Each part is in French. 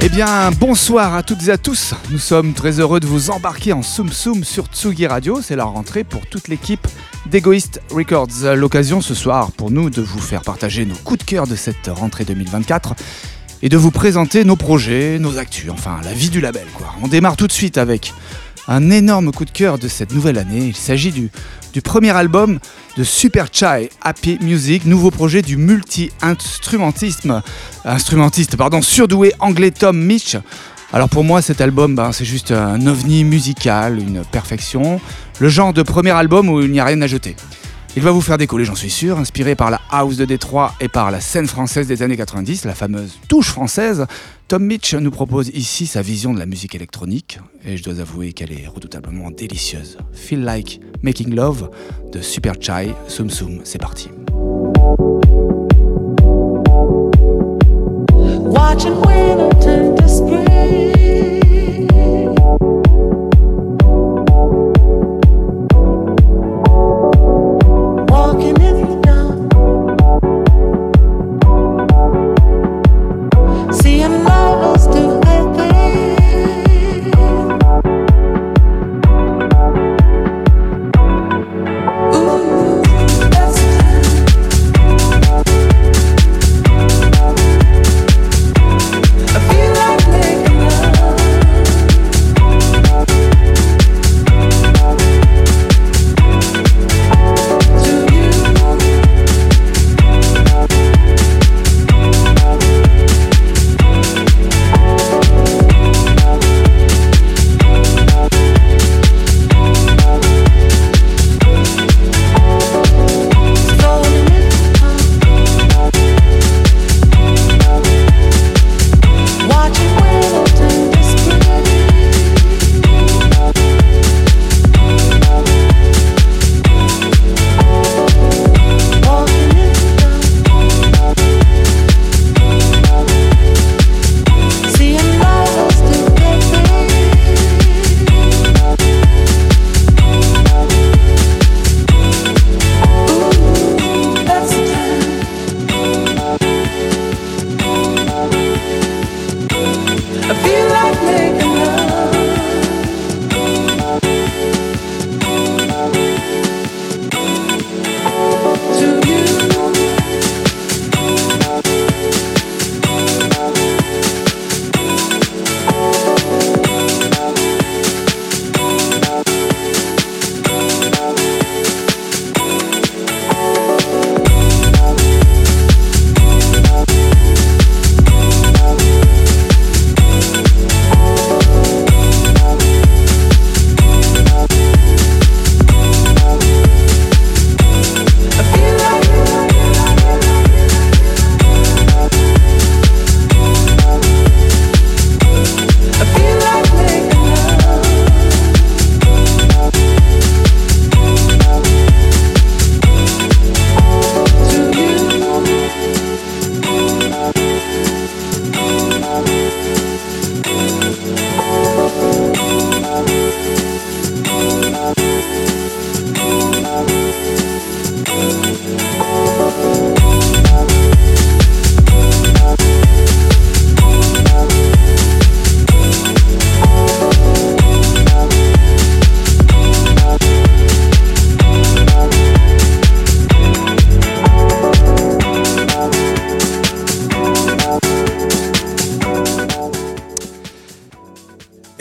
Eh bien, bonsoir à toutes et à tous. Nous sommes très heureux de vous embarquer en Soum Soum sur Tsugi Radio. C'est la rentrée pour toute l'équipe d'Egoist Records. L'occasion ce soir pour nous de vous faire partager nos coups de cœur de cette rentrée 2024 et de vous présenter nos projets, nos actus, enfin la vie du label quoi. On démarre tout de suite avec un énorme coup de cœur de cette nouvelle année. Il s'agit du, premier album de Super Chai Happy Music, nouveau projet du multi-instrumentisme, instrumentiste pardon, surdoué anglais Tom Mitch. Alors pour moi cet album ben, c'est juste un ovni musical, une perfection, le genre de premier album où il n'y a rien à jeter. Il va vous faire décoller, j'en suis sûr, inspiré par la house de Détroit et par la scène française des années 90, la fameuse touche française. Tom Mitch nous propose ici sa vision de la musique électronique, et je dois avouer qu'elle est redoutablement délicieuse. Feel Like Making Love de Super Chai, Soum Soum, c'est parti.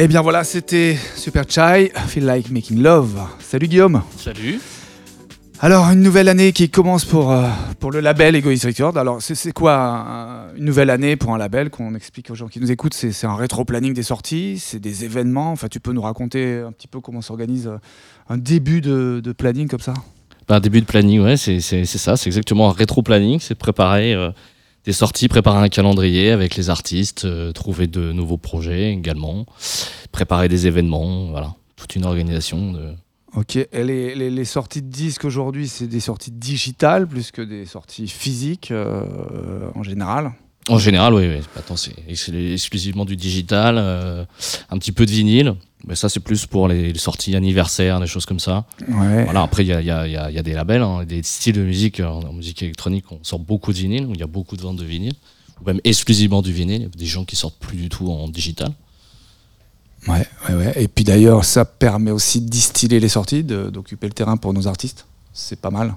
Eh bien voilà, c'était Super Chai, Feel Like Making Love. Salut Guillaume. Salut. Alors, une nouvelle année qui commence pour, euh, pour le label Egoist Record. Alors, c'est quoi une nouvelle année pour un label qu'on explique aux gens qui nous écoutent? C'est un rétro-planning des sorties, c'est des événements. Enfin, tu peux nous raconter un petit peu comment s'organise euh, un début de, planning comme ça? Bah, Un début de planning, ouais, c'est ça. C'est exactement un rétro-planning. C'est préparer euh, des sorties, préparer un calendrier avec les artistes, euh, trouver de nouveaux projets également, préparer des événements, voilà, toute une organisation. Ok, et les, les, sorties de disques aujourd'hui, c'est des sorties digitales plus que des sorties physiques euh, en général? En général, oui. oui. Attends, c'est exclusivement du digital, euh, un petit peu de vinyle. Mais ça, c'est plus pour les, sorties anniversaires, des choses comme ça. Ouais. Voilà, après, il y a, y, a, y a, des labels, hein, des styles de musique. En musique électronique, on sort beaucoup de vinyle, il y a beaucoup de ventes de vinyle. Ou même exclusivement du vinyle. Des gens qui sortent plus du tout en digital. Ouais, ouais, ouais. Et puis d'ailleurs, ça permet aussi de distiller les sorties, d'occuper le terrain pour nos artistes. C'est pas mal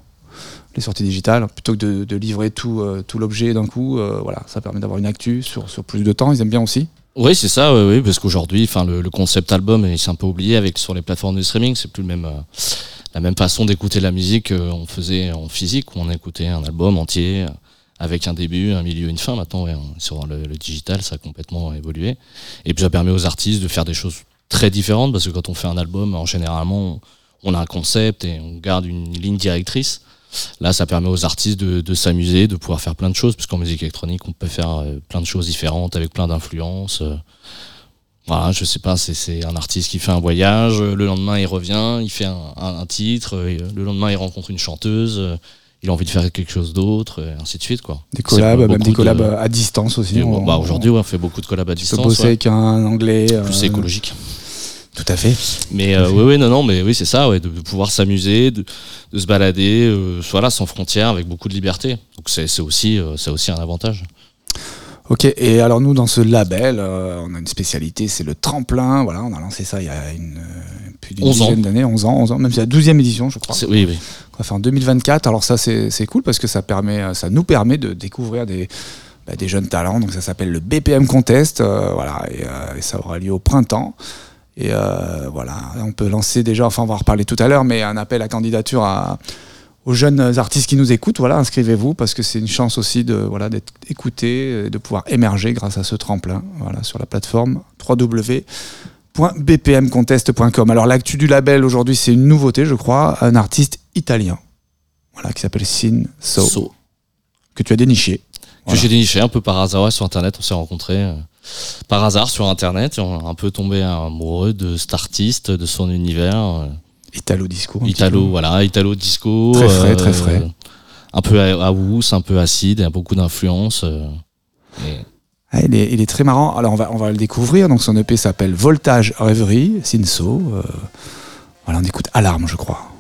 les sorties digitales, plutôt que de, livrer tout, euh, tout l'objet d'un coup. Euh, voilà, ça permet d'avoir une actu sur, plus de temps. Ils aiment bien aussi. Oui, c'est ça, oui, parce qu'aujourd'hui, enfin, le, concept album, il s'est un peu oublié avec sur les plateformes de streaming. C'est plus euh, la même façon d'écouter la musique qu'on faisait en physique, où on écoutait un album entier avec un début, un milieu, une fin. Maintenant, sur le, le, digital, ça a complètement évolué. Et puis, ça permet aux artistes de faire des choses très différentes, parce que quand on fait un album, en généralement, on a un concept et on garde une ligne directrice. Là, ça permet aux artistes de, de s'amuser, de pouvoir faire plein de choses, puisqu'en musique électronique, on peut faire euh, plein de choses différentes avec plein d'influences. Euh. Voilà, je sais pas, c'est un artiste qui fait un voyage, le lendemain il revient, il fait un, un, un titre, le lendemain il rencontre une chanteuse, il a envie de faire quelque chose d'autre, et ainsi de suite. Quoi. Des collabs, même des collabs de... à distance aussi. Bah, Aujourd'hui, ouais, on fait beaucoup de collabs à distance. On peut bosser ouais. avec un anglais. Plus euh... écologique. Tout à fait. Mais euh, oui, oui, non, non, mais oui, c'est ça, ouais, de, de pouvoir s'amuser, de, de, se balader, euh, sans frontières, avec beaucoup de liberté. Donc c'est aussi, euh, c'est aussi un avantage. Ok, et alors nous dans ce label, euh, on a une spécialité, c'est le tremplin. Voilà, on a lancé ça il y a une, plus d'une dizaine d'années, 11 ans, 11 ans, même c'est la 12e édition, je crois. Oui, oui. On va faire en 2024. Alors ça, c'est cool parce que ça permet, ça nous permet de découvrir des bah, des jeunes talents. Donc ça s'appelle le BPM Contest, voilà, et, et, ça aura lieu au printemps. Et euh, voilà, on peut lancer déjà, enfin on va en reparler tout à l'heure, mais un appel à candidature à, aux jeunes artistes qui nous écoutent. Voilà, inscrivez-vous parce que c'est une chance aussi de voilà d'être écouté, et de pouvoir émerger grâce à ce tremplin. Voilà, sur la plateforme www.bpmcontest.com. Alors l'actu du label aujourd'hui, c'est une nouveauté, je crois, un artiste italien, voilà, qui s'appelle Sin So, So. que tu as déniché. Que j'ai déniché un peu par hasard ouais, sur internet, on s'est rencontrés euh, par hasard sur internet, et on a un peu tombé amoureux de cet artiste, de son univers. Euh, Italo disco. Italo, voilà, Italo disco. Très frais, euh, très frais. Un peu à house, un peu acide, et beaucoup d'influence. Euh, et... ah, il, est, il, est, très marrant. Alors on va, on va le découvrir. Donc son EP s'appelle Voltage Rêverie, Sinso. Euh, voilà, on écoute Alarme, je crois.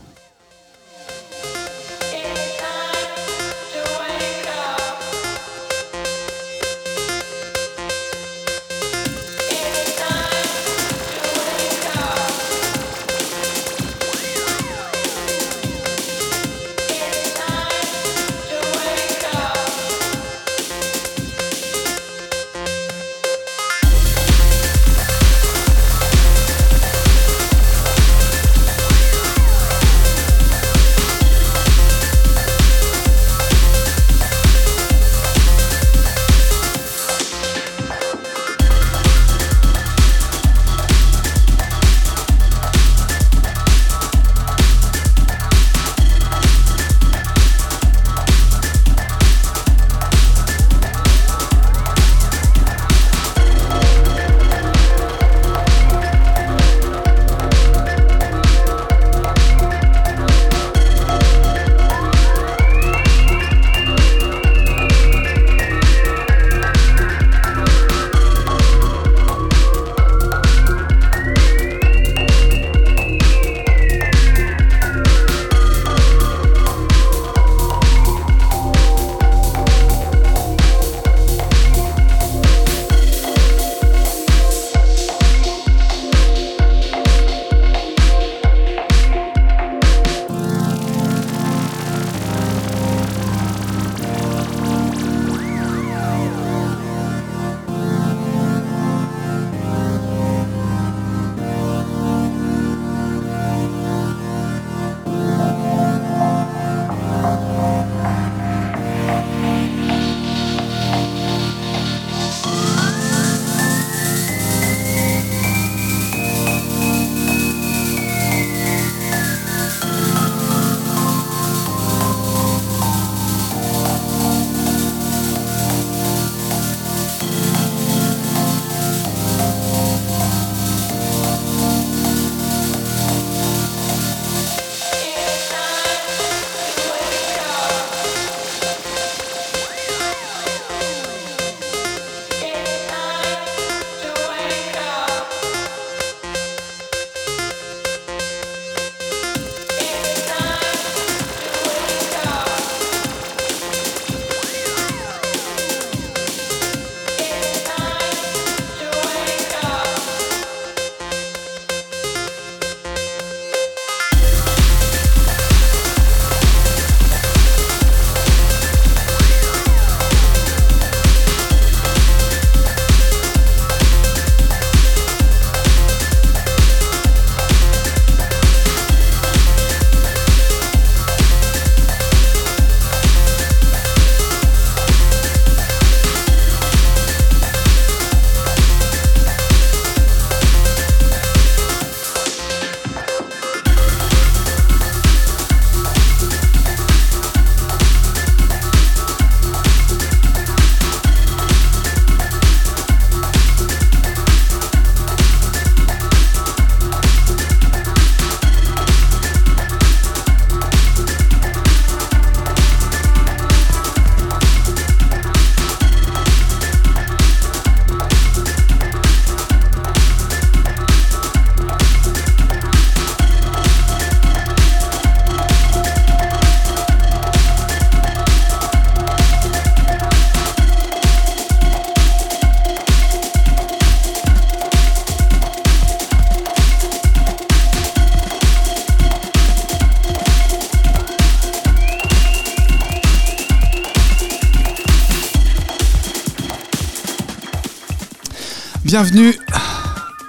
Bienvenue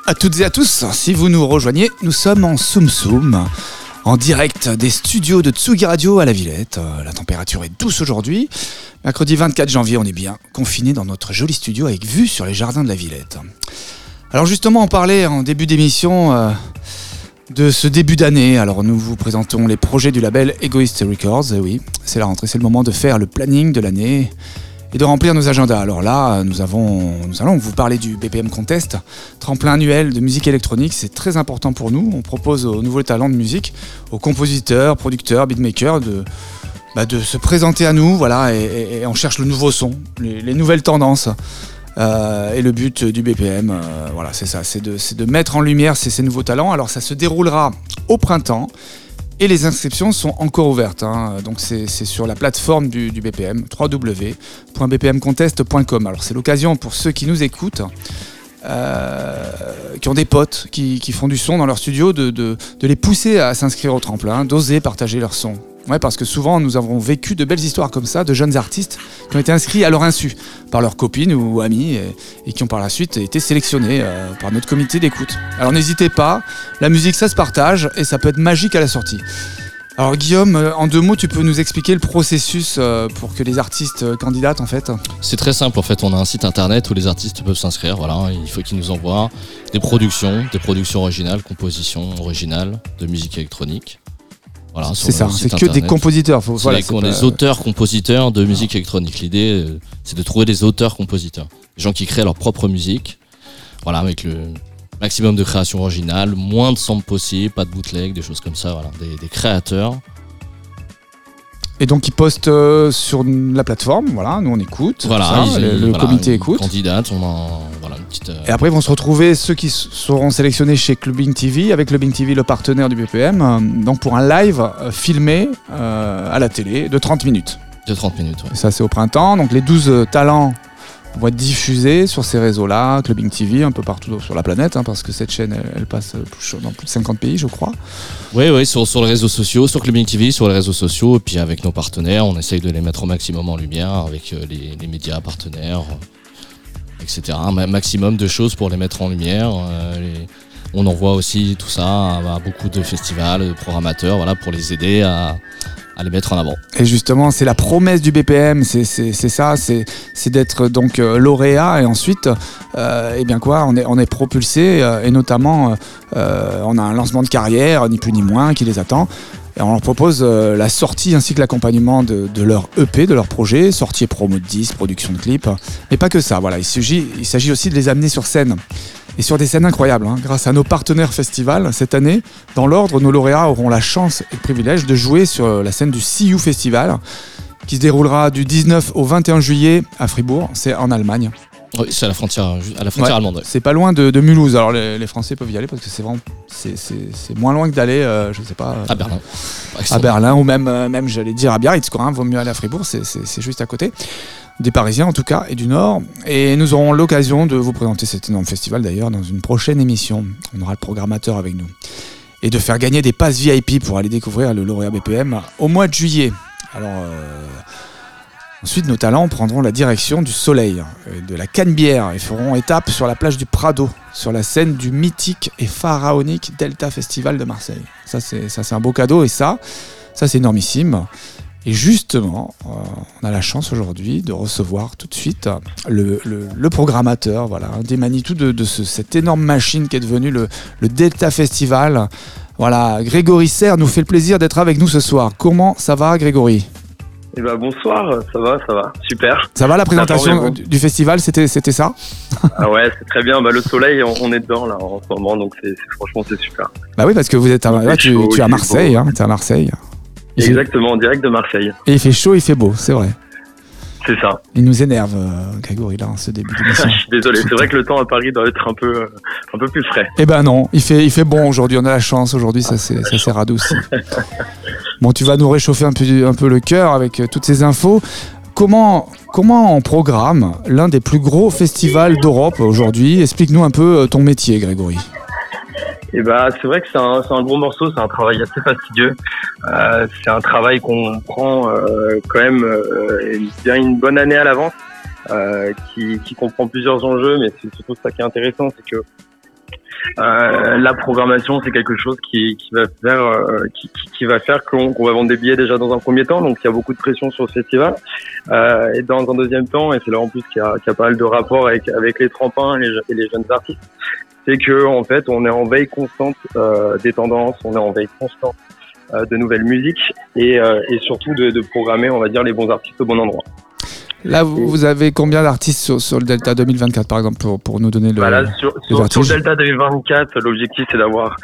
à toutes et à tous. Si vous nous rejoignez, nous sommes en Soum Soum, en direct des studios de Tsugi Radio à la Villette. Euh, La température est douce aujourd'hui. Mercredi 24 janvier, on est bien confiné dans notre joli studio avec vue sur les jardins de la Villette. Alors justement, on parlait en début d'émission euh, de ce début d'année. Alors nous vous présentons les projets du label Egoist Records. Oui, c'est la rentrée, c'est le moment de faire le planning de l'année et de remplir nos agendas. Alors là, nous, avons, nous allons vous parler du BPM Contest, tremplin annuel de musique électronique. C'est très important pour nous. On propose aux nouveaux talents de musique, aux compositeurs, producteurs, beatmakers de, bah, se présenter à nous. Voilà, et, on cherche le nouveau son, les, les nouvelles tendances. Euh, et le but du BPM, euh, voilà, c'est ça, c'est de, mettre en lumière ces nouveaux talents. Alors ça se déroulera au printemps. Et les inscriptions sont encore ouvertes. hein. Donc c'est sur la plateforme du, BPM, www.bpmcontest.com. Alors c'est l'occasion pour ceux qui nous écoutent, euh, qui ont des potes, qui, font du son dans leur studio, de les pousser à s'inscrire au tremplin, d'oser partager leur son. Ouais, parce que souvent nous avons vécu de belles histoires comme ça, de jeunes artistes qui ont été inscrits à leur insu par leurs copines ou amis et, qui ont par la suite été sélectionnés euh, par notre comité d'écoute. Alors n'hésitez pas, la musique ça se partage et ça peut être magique à la sortie. Alors Guillaume, euh, en deux mots, tu peux nous expliquer le processus euh, pour que les artistes candidatent en fait C'est très simple en fait, on a un site internet où les artistes peuvent s'inscrire, voilà, il faut qu'ils nous envoient des productions, des productions originales, compositions originales de musique électronique. Voilà, C'est ça, c'est que des compositeurs. Faut, C'est voilà, pas- des auteurs-compositeurs de musique électronique. L'idée, euh, c'est de trouver des auteurs-compositeurs. Des gens qui créent leur propre musique. Voilà, avec le maximum de création originale, moins de samples possible, pas de bootleg, des choses comme ça. Voilà, des, des créateurs. Et donc ils postent euh, sur la plateforme, voilà, nous on écoute, Voilà, ça, ils- le, le voilà, comité écoute. on en, voilà, une petite. euh, Et après, ils vont se retrouver, ceux qui seront sélectionnés chez Clubbing TV, avec Clubbing TV, le partenaire du BPM, euh, donc pour un live filmé à la télé de 30 minutes. de 30 minutes. ouais. Et ça, c'est au printemps. Donc les 12 euh, talents vont être diffusés sur ces réseaux-là, Clubbing TV, un peu partout sur la planète, hein, parce que cette chaîne, elle, passe dans plus de 50 pays, je crois. Oui, oui, sur, les réseaux sociaux, sur Clubbing TV, sur les réseaux sociaux, et puis avec nos partenaires, on essaye de les mettre au maximum en lumière avec euh, les, médias partenaires, euh, etc. Un ma- maximum de choses pour les mettre en lumière. euh, on envoie aussi tout ça à, à beaucoup de festivals, de programmateurs, voilà, pour les aider à, à les mettre en avant. Et justement, c'est la promesse du BPM, c'est ça, c'est d'être donc euh, lauréat et ensuite, euh, eh bien quoi, on est, propulsé euh, et notamment, on a un lancement de carrière, ni plus ni moins, qui les attend. Et on leur propose la sortie ainsi que l'accompagnement de, leur EP, de leur projet, sortie promo de 10, production de clips. Mais pas que ça, voilà, il s'agit il s'agit aussi de les amener sur scène. Et sur des scènes incroyables, hein. grâce à nos partenaires festivals, cette année, dans l'ordre, nos lauréats auront la chance et le privilège de jouer sur la scène du CU Festival, qui se déroulera du 19 au 21 juillet à Fribourg, c'est en Allemagne. Oui, c'est à la frontière, à la frontière Ouais. allemande. ouais. C'est pas loin de, de Mulhouse, alors les, les Français peuvent y aller parce que c'est vraiment, c'est- moins loin que d'aller, euh, je sais pas, euh, À Berlin. à Berlin ou même, euh, même j'allais dire à Biarritz, quoi, hein, vaut mieux aller à Fribourg, c'est juste à côté. Des Parisiens en tout cas, et du Nord. Et nous aurons l'occasion de vous présenter cet énorme festival d'ailleurs dans une prochaine émission. On aura le programmateur avec nous. Et de faire gagner des passes VIP pour aller découvrir le lauréat BPM au mois de juillet. Alors, euh, ensuite, nos talents prendront la direction du Soleil, euh, de la Canebière, et feront étape sur la plage du Prado, sur la scène du mythique et pharaonique Delta Festival de Marseille. Ça, c'est un beau cadeau, et ça, ça c'est énormissime. Et justement, euh, on a la chance aujourd'hui de recevoir tout de suite euh, le, le- le programmateur, voilà, un des Manitou de, de ce- cette énorme machine qui est devenue le, le Delta Festival. Voilà, Grégory Serre nous fait le plaisir d'être avec nous ce soir. Comment ça va, Grégory? Eh ben bonsoir, ça va, ça va, super. Ça va la présentation formez-vous. du, festival C'était c'était ça? Ah ouais, c'est très bien. Bah le soleil, on, on est dedans là en ce moment, donc c'est franchement c'est super. Bah oui, parce que vous êtes à, tu, chaud, tu es à Marseille, hein, t'es à Marseille. Exactement, en direct de Marseille. Et il fait chaud, il fait beau, c'est vrai. C'est ça. Il nous énerve, euh, Grégory, là, en ce début d'émission. Je suis désolé. C'est vrai que le temps à Paris doit être un peu, euh, un peu plus frais. Eh ben non, il fait, il fait bon aujourd'hui, on a la chance aujourd'hui, ça s'est ça s'est radouci. Bon, tu vas nous réchauffer un peu, un peu le cœur avec euh, toutes ces infos. Comment, comment on programme l'un des plus gros festivals d'Europe aujourd'hui? Explique-nous un peu ton métier, Grégory. Et bah c'est vrai que c'est un, un gros morceau, c'est un travail assez fastidieux. Euh, c'est un travail qu'on prend euh, quand même euh, bien une bonne année à l'avance. qui, comprend plusieurs enjeux, mais c'est surtout ça qui est intéressant, c'est que la programmation, c'est quelque chose qui, va faire, qui, va faire qu'on va vendre des billets déjà dans un premier temps. Donc, il y a beaucoup de pression sur le festival. Et dans un deuxième temps, et c'est là en plus qu'il y, a, pas mal de rapports avec, avec les trempins et les, et les jeunes artistes, c'est que en fait, on est en veille constante euh, des tendances, on est en veille constante euh, de nouvelles musiques et, et surtout de, de programmer, on va dire, les bons artistes au bon endroit. Là, vous, avez combien d'artistes sur, sur, le Delta 2024, par exemple, pour, pour nous donner le. Voilà, sur, sur, sur, le Delta 2024, l'objectif, c'est d'avoir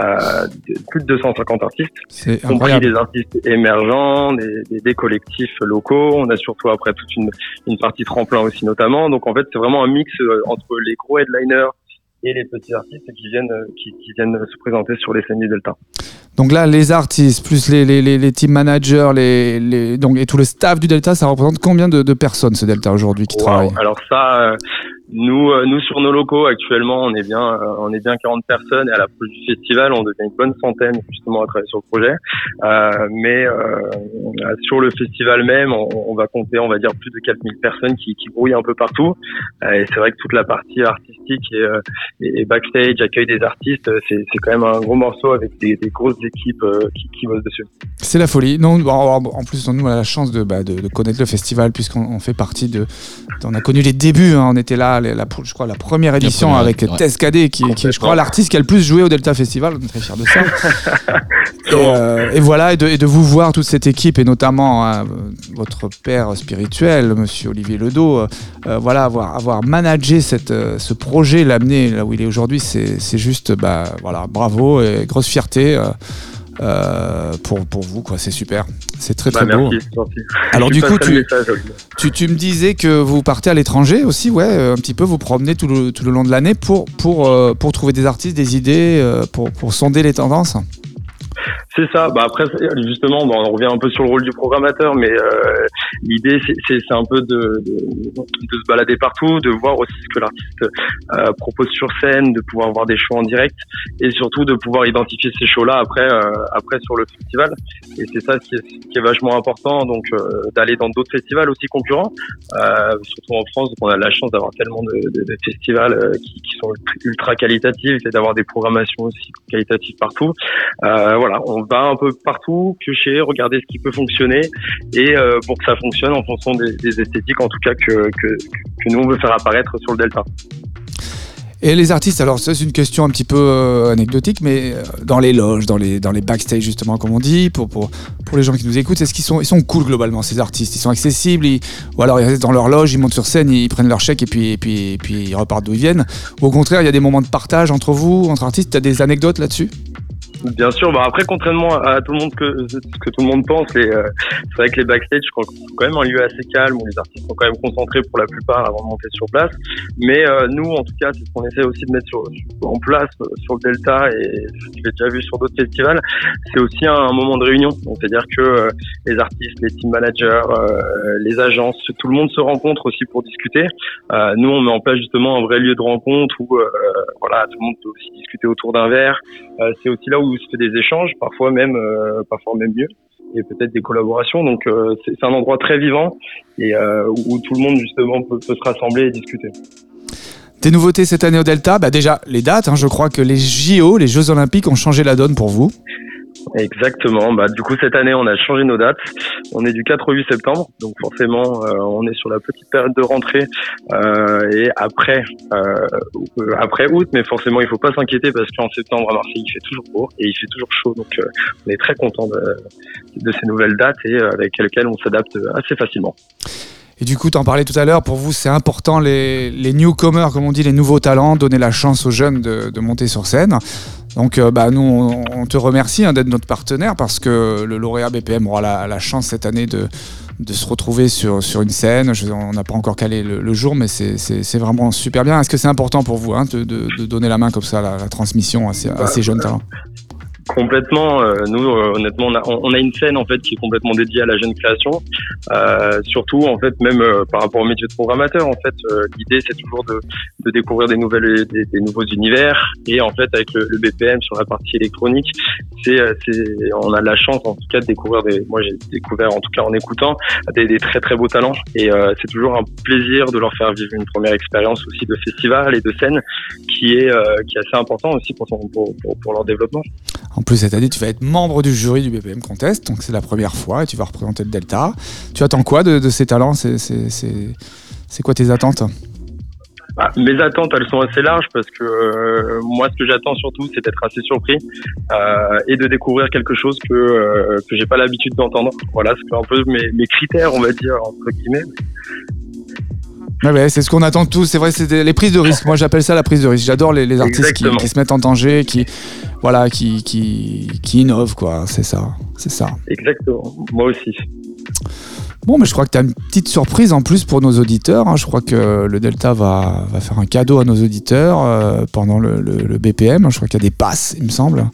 euh, plus de 250 artistes, y compris des artistes émergents, des, des, des, collectifs locaux. On a surtout après toute une, une partie tremplin aussi, notamment. Donc, en fait, c'est vraiment un mix euh, entre les gros headliners et les petits artistes qui viennent, euh, qui, qui viennent se présenter sur les scènes du Delta. Donc là, les artistes, plus les, les, les, team managers les, les, donc, et tout le staff du Delta, ça représente combien de, de personnes ce Delta aujourd'hui qui wow. travaillent? Alors ça, euh, nous, euh, nous sur nos locaux actuellement, on est bien, euh, on est bien 40 personnes et à la fin du festival, on devient une bonne centaine justement à travailler sur le projet. Euh, mais euh, sur le festival même, on, va compter, on va dire plus de 4000 personnes qui, qui brouillent un peu partout. et c'est vrai que toute la partie artistique et, et backstage, accueil des artistes, c'est quand même un gros morceau avec des, des grosses équipes qui, qui bossent dessus. C'est la folie. Non, en plus, nous, on a la chance de, bah, de, de connaître le festival puisqu'on fait partie de. On a connu les débuts. Hein, on était là la, je crois, la première édition la première, avec ouais. Tescadé, qui, qui, est, je crois, l'artiste qui a le plus joué au Delta Festival. On est très fiers de ça. et, euh, et, voilà, et de, et de, vous voir toute cette équipe, et notamment hein, votre père spirituel, monsieur Olivier Ledo, euh, euh, voilà, avoir, avoir managé cette, euh, ce projet, l'amener là où il est aujourd'hui, c'est juste, bah, voilà, bravo et grosse fierté. Euh, pour, pour vous, quoi. C'est super. C'est très très bah, beau. Merci, Alors du coup, tu, tu, tu, me disais que vous partez à l'étranger aussi, ouais, un petit peu, vous promenez tout le, tout le long de l'année pour, pour, euh, pour trouver des artistes, des idées, euh, pour, pour sonder les tendances. C'est ça. Bah après, justement, bon, on revient un peu sur le rôle du programmateur, mais euh, l'idée, c'est un peu de, de, de, se balader partout, de voir aussi ce que l'artiste euh, propose sur scène, de pouvoir voir des shows en direct, et surtout de pouvoir identifier ces shows-là après, euh, après sur le festival. Et c'est ça qui est, qui est, vachement important, donc euh, d'aller dans d'autres festivals aussi concurrents, euh, surtout en France, on a la chance d'avoir tellement de, de festivals euh, qui, qui, sont ultra qualitatifs et d'avoir des programmations aussi qualitatives partout. voilà, va un peu partout, piocher, regarder ce qui peut fonctionner. Et euh, pour que ça fonctionne en fonction des, esthétiques en tout cas que, que, nous on veut faire apparaître sur le Delta. Et les artistes, alors c'est une question un petit peu euh, anecdotique, mais euh, dans les loges, dans les, dans les backstage justement comme on dit, pour, pour, pour les gens qui nous écoutent, est-ce qu'ils sont, ils sont cool globalement ces artistes? Ils sont accessibles Ou alors ils restent dans leur loge, ils montent sur scène, ils prennent leur chèque et puis, et puis, et puis ils repartent d'où ils viennent. Ou au contraire, il y a des moments de partage entre vous, entre artistes. Tu as des anecdotes là-dessus? Bien sûr, bah après contrairement à tout le monde que ce que tout le monde pense, euh, c'est vrai que les backstage, c'est quand même un lieu assez calme où les artistes sont quand même concentrés pour la plupart avant de monter sur place. Mais euh, nous, en tout cas, c'est ce qu'on essaie aussi de mettre sur, en place euh, sur le Delta et je l'ai déjà vu sur d'autres festivals. C'est aussi un, moment de réunion. C'est-à-dire que euh, les artistes, les team managers, euh, les agences, tout le monde se rencontre aussi pour discuter. nous, on met en place justement un vrai lieu de rencontre où voilà, tout le monde peut aussi discuter autour d'un verre. c'est aussi là où où se fait des échanges, parfois même, euh, parfois même mieux, et peut-être des collaborations. Donc euh, c'est un endroit très vivant et euh, où tout le monde justement peut, se rassembler et discuter. Des nouveautés cette année au Delta, bah déjà les dates. Hein, je crois que les JO, les Jeux Olympiques, ont changé la donne pour vous. Exactement. Bah, du coup, cette année, on a changé nos dates. On est du 4 au 8 septembre, donc forcément, euh, on est sur la petite période de rentrée euh, et après, euh, après août. Mais forcément, il faut pas s'inquiéter parce qu'en septembre à Marseille, il fait toujours beau et il fait toujours chaud. Donc, euh, on est très content de, de, ces nouvelles dates et euh, avec lesquelles on s'adapte assez facilement. Et du coup, tu en parlais tout à l'heure, pour vous, c'est important, les, les, newcomers, comme on dit, les nouveaux talents, donner la chance aux jeunes de, de monter sur scène. Donc, euh, bah, nous, on, te remercie hein, d'être notre partenaire parce que le lauréat BPM aura la, chance cette année de, de se retrouver sur, sur une scène. On n'a pas encore calé le, jour, mais c'est vraiment super bien. Est-ce que c'est important pour vous hein, de, de, donner la main comme ça la, transmission à ces jeunes talents? Complètement. Euh, nous, euh, honnêtement, on a, on a, une scène en fait qui est complètement dédiée à la jeune création. Euh, surtout, en fait, même euh, par rapport au métier de programmateur, en fait, l'idée c'est toujours de, de, découvrir des nouvelles, des, des, nouveaux univers. Et en fait, avec le, le BPM sur la partie électronique, c'est, c'est, on a la chance en tout cas de découvrir des. Moi, j'ai découvert en tout cas en écoutant des, des très très beaux talents. Et c'est toujours un plaisir de leur faire vivre une première expérience aussi de festival et de scène qui est qui est assez important aussi pour, pour, pour, pour leur développement. En plus, cette année, tu vas être membre du jury du BPM Contest, donc c'est la première fois et tu vas représenter le Delta. Tu attends quoi de, ces talents C'est quoi tes attentes? Bah, mes attentes, elles sont assez larges parce que euh, moi, ce que j'attends surtout, c'est d'être assez surpris euh, et de découvrir quelque chose que euh, que j'ai pas l'habitude d'entendre. Voilà, c'est un peu mes critères, on va dire entre guillemets. Ouais, c'est ce qu'on attend tous. C'est vrai, c'est les prises de risque. Moi, j'appelle ça la prise de risque. J'adore les, artistes qui, se mettent en danger, qui, voilà, qui, qui, qui innovent, quoi. C'est ça, c'est ça. Exactement. Moi aussi. Bon, mais je crois que tu as une petite surprise en plus pour nos auditeurs. Hein. Je crois que le Delta va, va, faire un cadeau à nos auditeurs euh, pendant le, le, BPM. Je crois qu'il y a des passes, il me semble.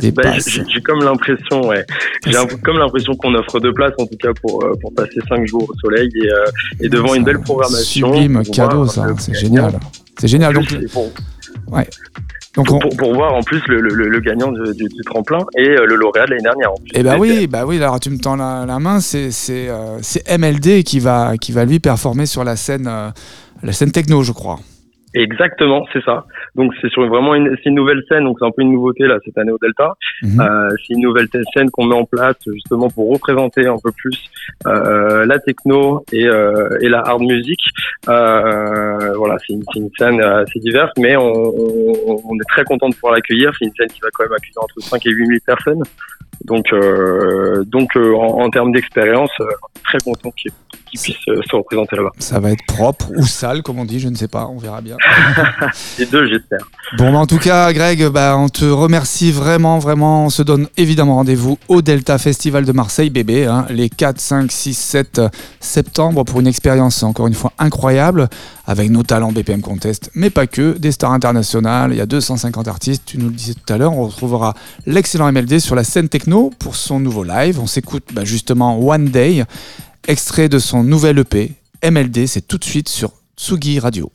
Des bah, J'ai comme l'impression, ouais. J'ai comme l'impression qu'on offre deux places, en tout cas, pour, euh, pour passer cinq jours au soleil et, euh, et devant une belle programmation. Sublime cadeau, ça. C'est génial. C'est génial. Donc, ouais. Donc pour, pour, voir en plus le, le, le gagnant du, du, tremplin et euh, le lauréat de l'année dernière. Et eh bah oui, bah oui. Alors tu me tends la, la main, c'est c'est euh, MLD qui va qui va lui performer sur la scène euh, la scène techno, je crois. Exactement, c'est ça. Donc c'est sur vraiment une, une nouvelle scène, donc c'est un peu une nouveauté là cette année au Delta. Mhm. Euh, c'est une nouvelle scène qu'on met en place justement pour représenter un peu plus euh, la techno et, euh, et la hard music. Euh, voilà, c'est une, une, scène assez diverse, mais on, on, on est très content de pouvoir l'accueillir. C'est une scène qui va quand même accueillir entre 5 et 8 000 personnes. Donc, euh, donc euh, en, en, termes d'expérience, euh, très content qu'il puisse se représenter là-bas. Ça va être propre ou sale, comme on dit, je ne sais pas, on verra bien. Les deux, j'espère. Bon, bah, en tout cas, Greg, bah, on te remercie vraiment, vraiment. On se donne évidemment rendez-vous au Delta Festival de Marseille, bébé, hein, les 4, 5, 6, 7 septembre pour une expérience encore une fois incroyable avec nos talents BPM Contest, mais pas que, des stars internationales, il y a 250 artistes, tu nous le disais tout à l'heure, on retrouvera l'excellent MLD sur la scène pour son nouveau live, on s'écoute bah, justement One Day, extrait de son nouvel EP, MLD, c'est tout de suite sur Tsugi Radio.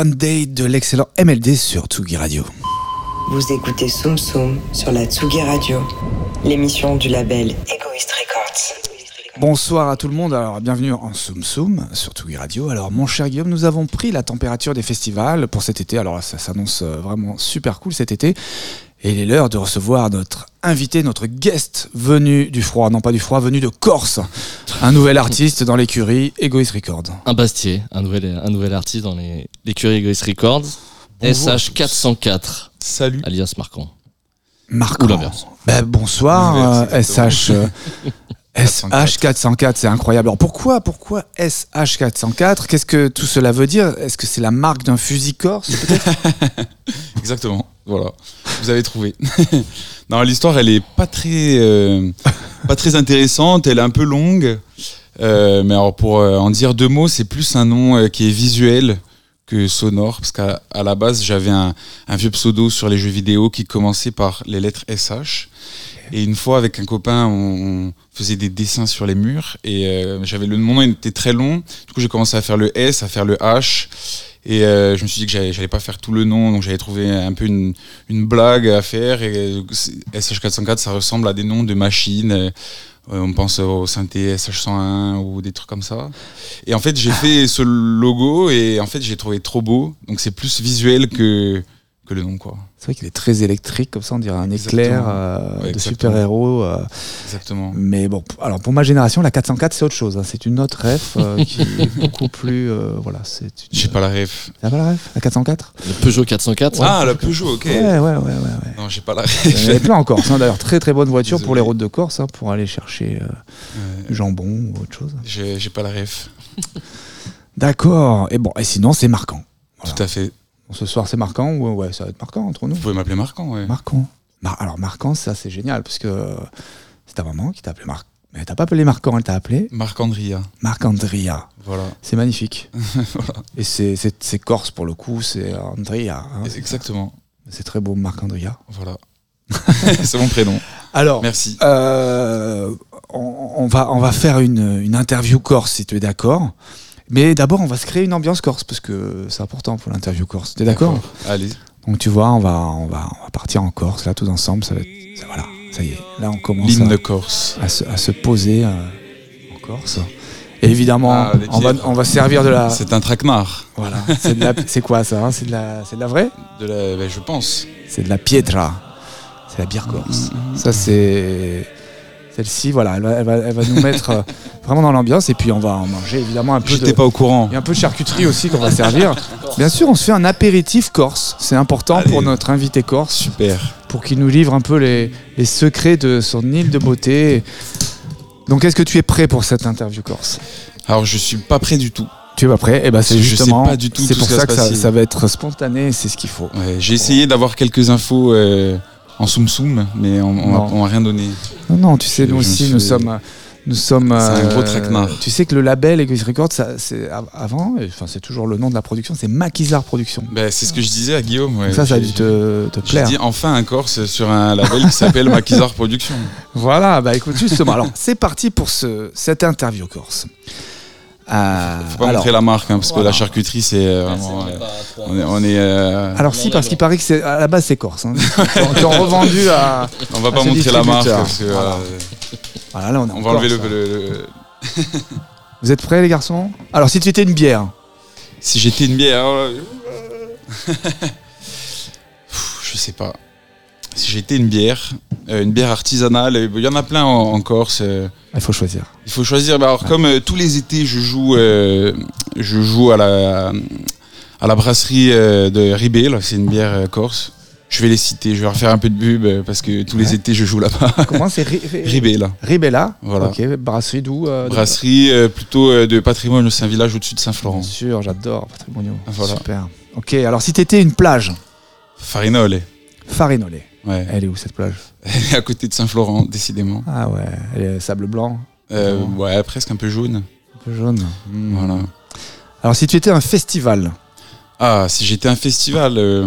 One Day de l'excellent MLD sur Tsugi Radio. Vous écoutez Soum Soum sur la Tsugi Radio, l'émission du label Egoist Records. Bonsoir à tout le monde, alors bienvenue en Soum Soum sur Tsugi Radio. Alors mon cher Guillaume, nous avons pris la température des festivals pour cet été, alors ça s'annonce euh, vraiment super cool cet été. Et il est l'heure de recevoir notre invité, notre guest venu du froid, non pas du froid, venu de Corse. Un nouvel artiste dans l'écurie Egoist Records. Un Bastier, un nouvel, un nouvel artiste dans les- l'écurie Egoist Records. Bonjour. SH404, Salut. alias Marquand. Marc. Ou l'inverse. Ben, bonsoir, euh, SH. Euh, SH404, c'est incroyable. Alors pourquoi, pourquoi SH404 Qu'est-ce que tout cela veut dire? Est-ce que c'est la marque d'un fusil corse Exactement. Voilà. Vous avez trouvé. non, l'histoire, elle est pas très, euh, pas très intéressante. Elle est un peu longue. Euh, mais alors, pour euh, en dire deux mots, c'est plus un nom qui est visuel que sonore. Parce qu'à à la base, j'avais un, un vieux pseudo sur les jeux vidéo qui commençait par les lettres SH. Et une fois, avec un copain, on faisait des dessins sur les murs. Et euh, j'avais le nom était très long. Du coup, j'ai commencé à faire le S, à faire le H. Et euh, je me suis dit que j'allais pas faire tout le nom, donc j'avais trouvé un peu une, une blague à faire. Et euh, c'est- SH404, ça ressemble à des noms de machines. Euh, on pense au synthé SH101 ou des trucs comme ça. Et en fait, j'ai fait ce logo et en fait, j'ai trouvé trop beau. Donc c'est plus visuel que, que le nom, quoi. C'est vrai qu'il est très électrique, comme ça on dirait un éclair euh, Ouais, de super-héros. euh. Exactement. mais bon, alors pour ma génération, la 404 c'est autre chose. hein. C'est une autre ref euh, qui est beaucoup plus. euh, voilà, c'est une. J'ai pas la ref. T'as pas la ref La 404 Le Peugeot 404. Ah, la Peugeot, ok. Ouais, ouais, ouais, ouais. ouais. Non, j'ai pas la Il y en avait ref. plein en Corse. hein. D'ailleurs, très très bonne voiture pour les routes de Corse, hein, pour aller chercher euh, jambon ou autre chose. j'ai j'ai pas la ref. D'accord. Et bon, et sinon c'est marquant. Voilà. Tout à fait. Ce soir c'est marquant ou ouais, ça va être marquant entre nous. Vous pouvez m'appeler Marquant, ouais. Marquant. Mar- alors marquant, ça c'est génial parce que euh, c'est ta maman qui t'a appelé Marc. Mais elle t'a pas appelé Marquant, elle t'a appelé Marc-Andria. Marc-Andrea. Voilà. C'est magnifique. Et c'est- corse pour le coup, c'est Andrea. hein. Exactement. C'est très beau, Marc-Andrea. Voilà. c'est mon prénom. Alors, Merci. euh, on, on va, on va faire une, une interview corse si tu es d'accord. Mais d'abord, on va se créer une ambiance corse parce que c'est important pour l'interview corse. Tu es d'accord Allez. Donc tu vois, on va, on, va, on va partir en Corse là tous ensemble. Ça va être- ça- voilà, ça y est. Là, on commence L'hymne Corse. à se, à se poser euh, en Corse. Et évidemment, Ah, les on, va, on va servir de la. C'est un traquenard. Voilà. C'est la- quoi ça hein? C'est de la, c'est de la vraie? De la, ben, je pense. C'est de la pietra. C'est la bière corse. Ça, c'est. Celle-ci, voilà, elle va, elle va, elle va nous mettre euh, vraiment dans l'ambiance. Et puis, on va en manger évidemment un peu de. J'étais pas au courant. Il y a un peu de charcuterie aussi qu'on va servir. Bien sûr, on se fait un apéritif corse. C'est important Allez. pour notre invité corse, Super. pour qu'il nous livre un peu les, les secrets de son île de beauté. Donc, est-ce que tu es prêt pour cette interview corse? Alors, je suis pas prêt du tout. Tu es pas prêt? Et ben, c'est justement. pas du tout C'est pour ce ça que ça, va être spontané. C'est ce qu'il faut. Ouais, J'ai essayé d'avoir quelques infos euh, en soum soum, mais on, m'a rien donné. Non, non, tu sais, Je- nous je aussi, nous sommes. Nous sommes. C'est un gros euh, traquenard. Tu sais que le label Egoist Records, ça, c'est av- avant, enfin c'est toujours le nom de la production, c'est Maquisard Production. Ben, c'est ce que je disais à Guillaume. ouais. Ça, ça a dû te, te plaire. dit enfin un Corse sur un label qui s'appelle Maquisard Productions. Voilà, bah écoute, justement, alors c'est parti pour ce, cette interview corse. Euh, Faut pas alors, montrer la marque, hein, parce voilà. que la charcuterie, c'est euh, vraiment. euh, on est. On, est, euh, alors si, parce qu'il paraît que c'est à la base c'est corse. Hein. Ont- ont revendu à. on va à pas montrer la marque, parce que. Voilà. Voilà, là on est en on va enlever le, Corse, le- le- Vous êtes prêts les garçons? Alors si tu étais une bière, Si j'étais une bière. Je sais pas. Si j'étais une bière, euh, une bière artisanale, euh, il y en a plein en, en Corse. euh, il faut choisir. Il faut choisir. Bah, alors, comme euh, tous les étés, je joue, je joue à la, à la brasserie de Ribé. là, C'est une bière corse. Je vais les citer. Je vais refaire un peu de pub parce que tous les étés, je joue là-bas. Comment c'est Ri- Ri- Ribé, là. Ribella. Voilà. Ok, brasserie d'où Brasserie plutôt de patrimoine. C'est un village au-dessus de Saint-Florent. Bien sûr, j'adore. Voilà. Super. Ok, alors si t'étais une plage, Farinole. Farinolé. Ouais. Elle est où cette plage Elle est à côté de Saint-Florent, décidément. Ah ouais, elle est sable blanc, Euh, ouais, presque un peu jaune. un peu jaune. Hmm. Voilà. Alors si tu étais un festival, Ah, si j'étais un festival. euh,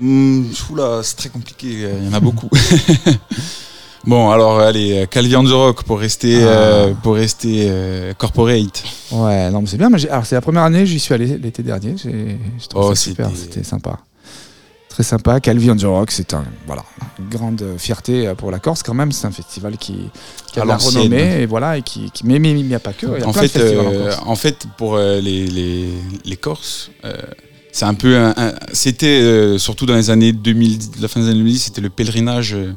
hmm. Oula, c'est très compliqué. Il y en a beaucoup. Bon, alors allez, Calvi on the Rock pour rester, Ah. euh, pour rester euh, corporate. Ouais, non, mais c'est bien. mais alors, c'est la première année, j'y suis allé l'été dernier. J'ai trouvé Oh, ça super, c'était sympa. Très sympa. Calvi on the Rock, c'est un, voilà, une grande fierté pour la Corse quand même. C'est un festival qui, qui a de la renommée. Et voilà, et qui, qui- mais mais il n'y a pas que. Il y a en plein fait, euh, en fait, pour euh, les, les, les Corses, euh, c'est un peu, un- un- c'était euh, surtout dans les années 2000, la fin des années 2010, c'était le pèlerinage, euh,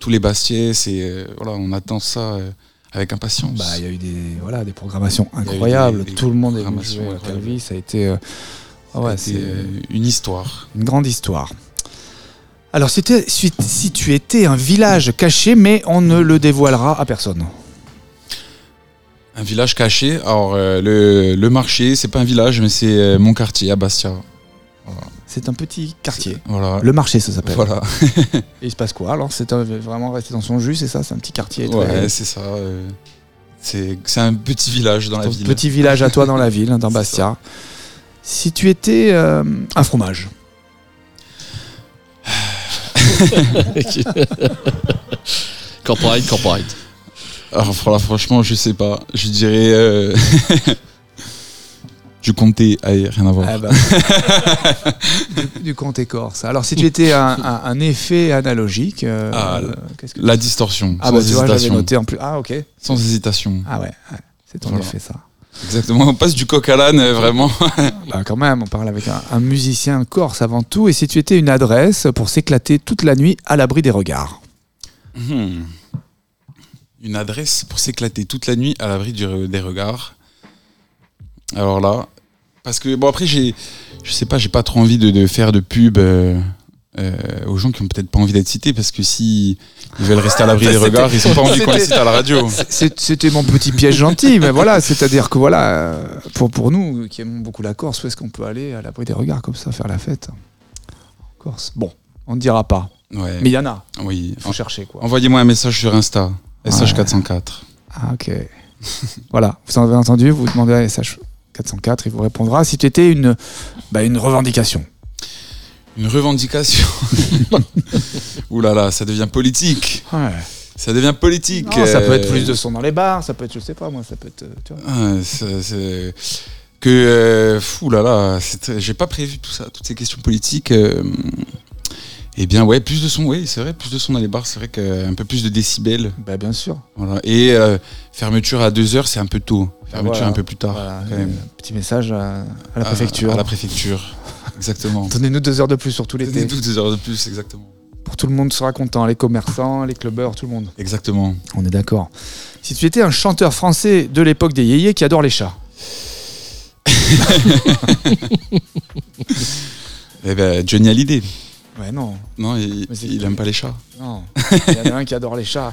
tous les Bastiais, c'est euh, voilà, on attend ça euh, avec impatience. Bah, il y a eu des, voilà, des programmations des- incroyables. des Tout le monde est venu à. Calvi. Ça a été, euh, ouais, c'est une histoire. une grande histoire. Alors, si tu, si, tu étais un village caché, mais on ne le dévoilera à personne. Un village caché. Alors euh, le, le marché, c'est pas un village, mais c'est euh, mon quartier à Bastia. C'est un petit quartier. Voilà. Le marché, ça s'appelle. Voilà. Et il se passe quoi alors? C'est vraiment resté dans son jus, c'est ça? C'est un petit quartier très- Ouais, c'est ça. euh, c'est un petit village dans la ville. petit village à toi dans la ville, hein, dans Bastia. Si tu étais euh, un fromage, corporate, corporate. Alors fr- franchement, je sais pas. Je dirais euh, du comté. Allez, rien à voir. ah bah, du, du comté corse. Alors si tu étais un, un- un effet analogique, euh, Ah, euh, que La distorsion. Ah sans bah tu vois, j'avais hésitation. noté en plus. Ah ok. Sans hésitation. Ah ouais, ouais, c'est ton Voilà. effet ça. Exactement. On passe du coq à l'âne, euh, vraiment. Bah quand même, on parle avec un, un musicien corse avant tout. Et si tu étais une adresse pour s'éclater toute la nuit à l'abri des regards Hmm. Une adresse pour s'éclater toute la nuit à l'abri des regards. Alors là, parce que bon après j'ai, je sais pas, j'ai pas trop envie de, de faire de pub euh, euh, aux gens qui ont peut-être pas envie d'être cités parce que si ils veulent rester à l'abri Ça, des regards, ils ont pas envie qu'on les cite à la radio. C'était mon petit piège gentil, mais voilà, c'est-à-dire que voilà, euh, pour, pour nous qui aimons beaucoup la Corse, où est-ce qu'on peut aller à l'abri des regards comme ça, faire la fête En Corse? Bon, on ne dira pas, Ouais. mais il y en a, Oui. faut chercher quoi. Envoyez-moi un message sur Insta. SH404. Ah ok. voilà, vous en avez entendu, vous demandez à SH404, il vous répondra. Si tu étais une, bah, une revendication. Une revendication. Ouh là là, ça devient politique. Ouais. Ça devient politique. Non, ça peut euh, être plus de son dans les bars, ça peut être, je sais pas moi, ça peut être, euh, tu vois. Ah, que euh, fou là là, j'ai pas prévu tout ça, toutes ces questions politiques. euh, eh bien ouais, plus de son, oui, c'est vrai, plus de son dans les bars, c'est vrai qu'un peu plus de décibels, Bah bien sûr. voilà. Et euh, fermeture à 2 heures, c'est un peu tôt. Fermeture Voilà. un peu plus tard, Voilà, quand même. euh, petit message à, à la À- préfecture. À, la préfecture, exactement. Donnez-nous deux heures de plus sur tout l'été. Donnez-nous deux heures de plus, exactement. Pour tout le monde sera content, les commerçants, les clubbers, tout le monde. Exactement. On est d'accord. Si tu étais un chanteur français de l'époque des yéyés qui adore les chats, Eh ben Johnny Hallyday. ouais non, Non, il, il aime pas les chats. non. Il y en a un qui adore les chats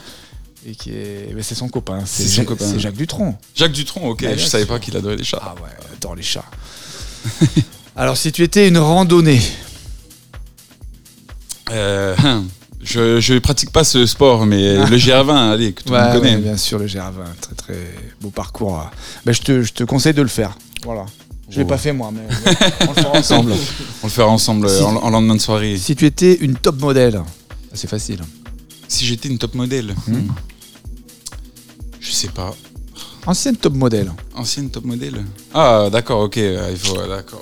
et qui est, mais c'est son copain. C'est son Jacques- copain. C'est Jacques Dutronc. Jacques Dutronc, ok, Bah, je savais sûr. pas qu'il adorait les chats. Ah ouais, adore les chats. Alors si tu étais une randonnée, Euh, hein, je, je pratique pas ce sport, mais Ah. le GR20, allez, que tout le Ouais, monde connaît. ouais, bien sûr le GR20, très très beau parcours. Ben, je, te, je te conseille de le faire. Voilà. Je l'ai Oh. pas fait moi, mais on le fera ensemble. On le fera ensemble Si- euh, en, en lendemain de soirée. si tu étais une top modèle, c'est facile. Si j'étais une top modèle, Hmm. hmm, je sais pas. Ancienne top modèle. Ancienne top modèle Ah, d'accord, ok, euh, il faut, d'accord.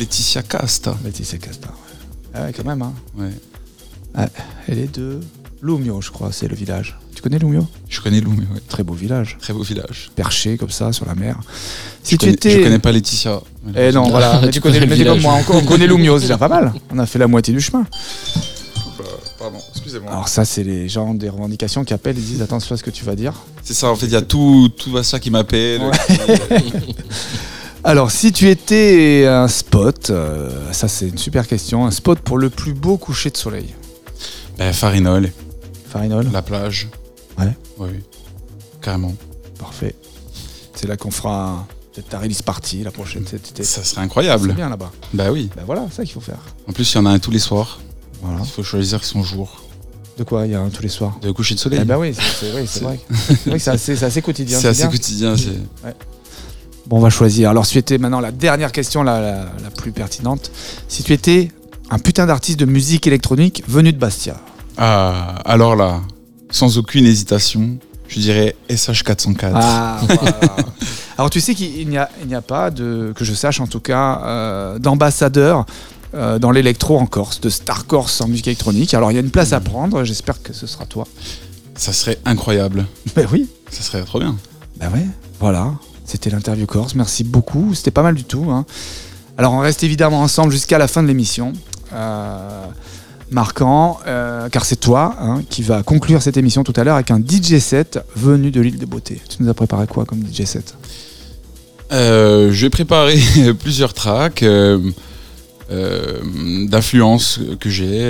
Laetitia Casta. Laetitia Casta. Ouais. Ah ouais, quand même. Hein. Ouais. Elle est de Lumio, je crois, c'est le village. Tu connais Lumio? Je connais Lou, mais ouais. Très beau village, Très beau village. perché comme ça sur la mer. Si je, tu connais, étais. je connais pas Laetitia. Eh non, voilà, mais Tu tu connais, connais le comme moi, on, on connaît Lumio, c'est déjà pas mal. On a fait la moitié du chemin. Pardon, excusez-moi. Alors ça, c'est les gens des revendications qui appellent et disent attention à ce que tu vas dire. C'est ça, en fait, il y a tout, tout ça qui m'appelle. Alors, si tu étais un spot, euh, ça c'est une super question, un spot pour le plus beau coucher de soleil. Ben, Farinol, Farinol la plage. Ouais. Oui, oui. Carrément. Parfait. C'est là qu'on fera peut-être ta release party la prochaine. Ça serait C'est incroyable. bien là-bas. Bah oui. Ben voilà, c'est ça qu'il faut faire. En plus, il y en a un tous les soirs. Voilà. Il faut choisir son jour De quoi Il y a un tous les soirs? de coucher de soleil. Eh ben oui, c'est c'est vrai, c'est C'est- vrai. C'est vrai que c'est assez, c'est assez quotidien. c'est assez bien. quotidien. c'est- Bon, on va choisir. Alors, si tu étais maintenant la dernière question, la, la, la plus pertinente. Si tu étais un putain d'artiste de musique électronique venu de Bastia. Ah, alors là, sans aucune hésitation, je dirais SH404. Ah, voilà. Alors tu sais qu'il n'y a, a pas, de, que je sache en tout cas, euh, d'ambassadeur euh, dans l'électro en Corse, de Star Corse en musique électronique. Alors il y a une place à prendre, j'espère que ce sera toi. Ça serait incroyable. Ben oui, Ça serait trop bien. ben ouais, voilà. C'était l'interview Corse, merci beaucoup, c'était pas mal du tout. hein. Alors on reste évidemment ensemble jusqu'à la fin de l'émission. Euh, marquant, euh, car c'est toi hein, qui va conclure cette émission tout à l'heure avec un DJ set venu de l'île des Beautés. Tu nous as préparé quoi comme DJ set? Euh, je vais préparer plusieurs tracks euh, d'influence que j'ai.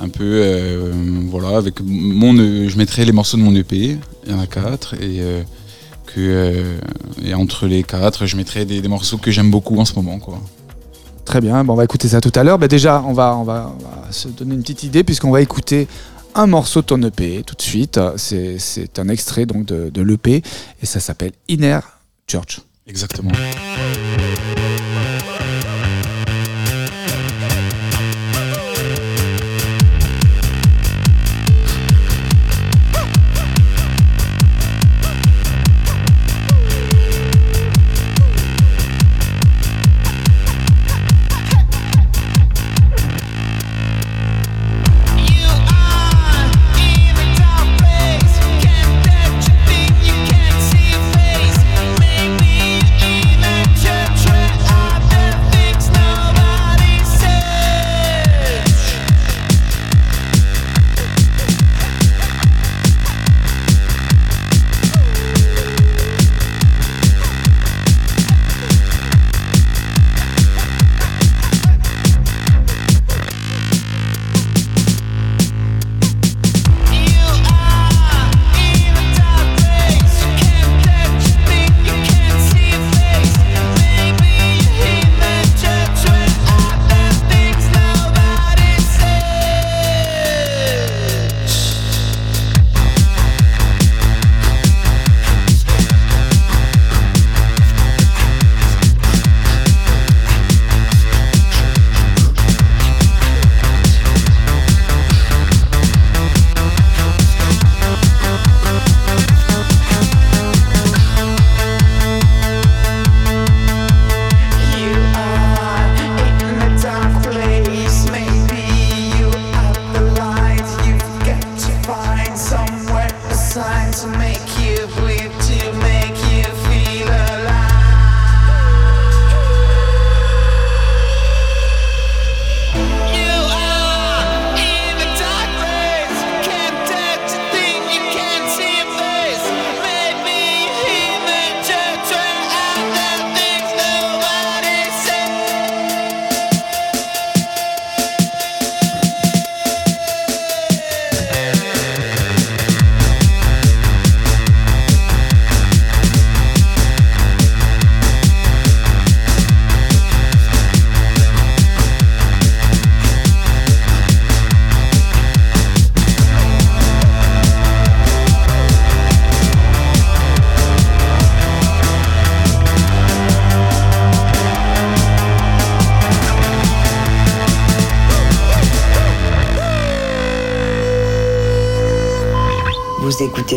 un peu, voilà, avec mon. Je mettrai les morceaux de mon EP, il y en a quatre, et, que, euh, et entre les quatre, je mettrai des, des morceaux que j'aime beaucoup en ce moment, quoi. Très bien, bon, on va écouter ça tout à l'heure. Bah, déjà, on va, on, va, on va se donner une petite idée puisqu'on va écouter un morceau de ton EP tout de suite. C'est un extrait donc de, de l'EP et ça s'appelle Inner Church. Exactement.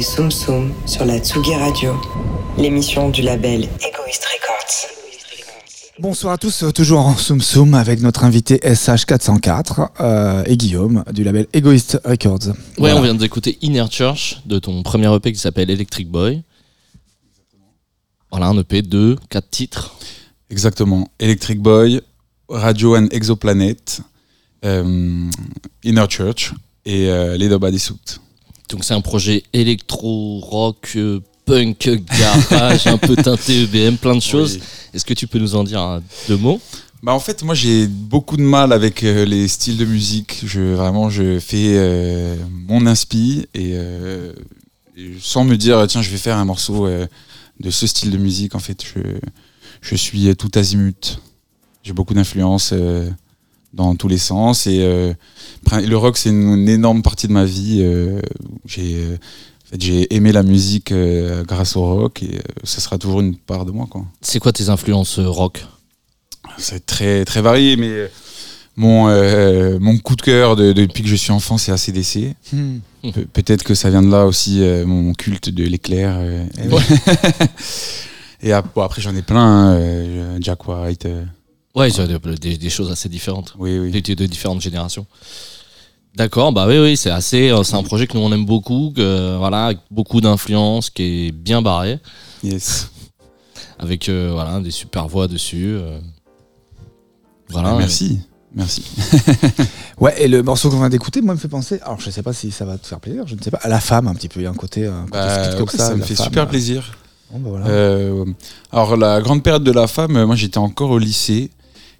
Écoutez Soum Soum sur la Tsugi Radio, l'émission du label Egoist Records. Bonsoir à tous, euh, toujours en Soum Soum avec notre invité SH404 euh, et Guillaume du label Egoist Records. Ouais, Voilà. on vient d'écouter Inner Church de ton premier EP qui s'appelle Electric Boy. Voilà, un EP de 4 titres. Exactement. Electric Boy, Radio and Exoplanet, euh, Inner Church et euh, Leader Body Suit. Donc c'est un projet électro, rock, euh, punk, garage, un peu teinté EBM, plein de choses. Oui. Est-ce que tu peux nous en dire un- deux mots? Bah en fait, moi j'ai beaucoup de mal avec euh, les styles de musique. Je vraiment je fais euh, mon inspi et, euh, et sans me dire tiens je vais faire un morceau de ce style de musique. En fait, je je suis tout azimut. J'ai beaucoup d'influence euh, dans tous les sens et euh, le rock c'est une, une énorme partie de ma vie. euh, j'ai euh, en fait, j'ai aimé la musique euh, grâce au rock et ça sera toujours une part de moi quoi. C'est quoi tes influences rock? C'est très très varié, mais Mon, mon coup de cœur de- depuis que je suis enfant, c'est ACDC. Hmm. Pe- Peut-être que ça vient de là aussi, mon culte de l'éclair. euh, Et ap- bon, après, j'en ai plein. hein, Jack White. Ouais, il y a des, des- des choses assez différentes. oui, oui. de, de différentes générations. D'accord, bah oui, oui, c'est assez, euh, c'est un projet que nous on aime beaucoup, que, voilà, avec beaucoup d'influence, qui est bien barré, Yes. avec euh, voilà des super voix dessus. euh. Voilà. Ah, merci. Merci. Ouais, et le morceau qu'on vient d'écouter, moi, me fait penser. Alors, je sais pas si ça va te faire plaisir, je ne sais pas. À la femme, un petit peu. Il y a un côté. Un côté Bah, comme ouais, ça, ça me fait femme, super plaisir. bon, bah, voilà. Euh, alors la grande période de la femme, moi j'étais encore au lycée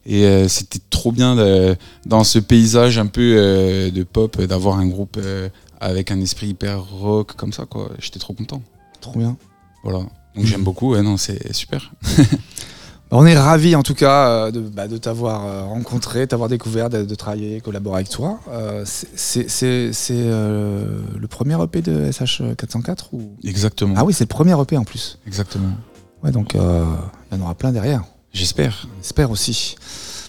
et euh, c'était trop bien de- dans ce paysage un peu euh, de pop d'avoir un groupe euh, avec un esprit hyper rock comme ça quoi. J'étais trop content. Trop bien. Voilà. Donc j'aime beaucoup. Ouais, non, c'est super. Bah, on est ravis en tout cas de, bah, de t'avoir rencontré, t'avoir découvert, de, de travailler, collaborer avec toi. Euh, c'est- euh, le premier EP de SH404 ou... Exactement. Ah oui, c'est le premier EP en plus. Exactement. Ouais, donc euh, il y en aura plein derrière. J'espère. On espère aussi.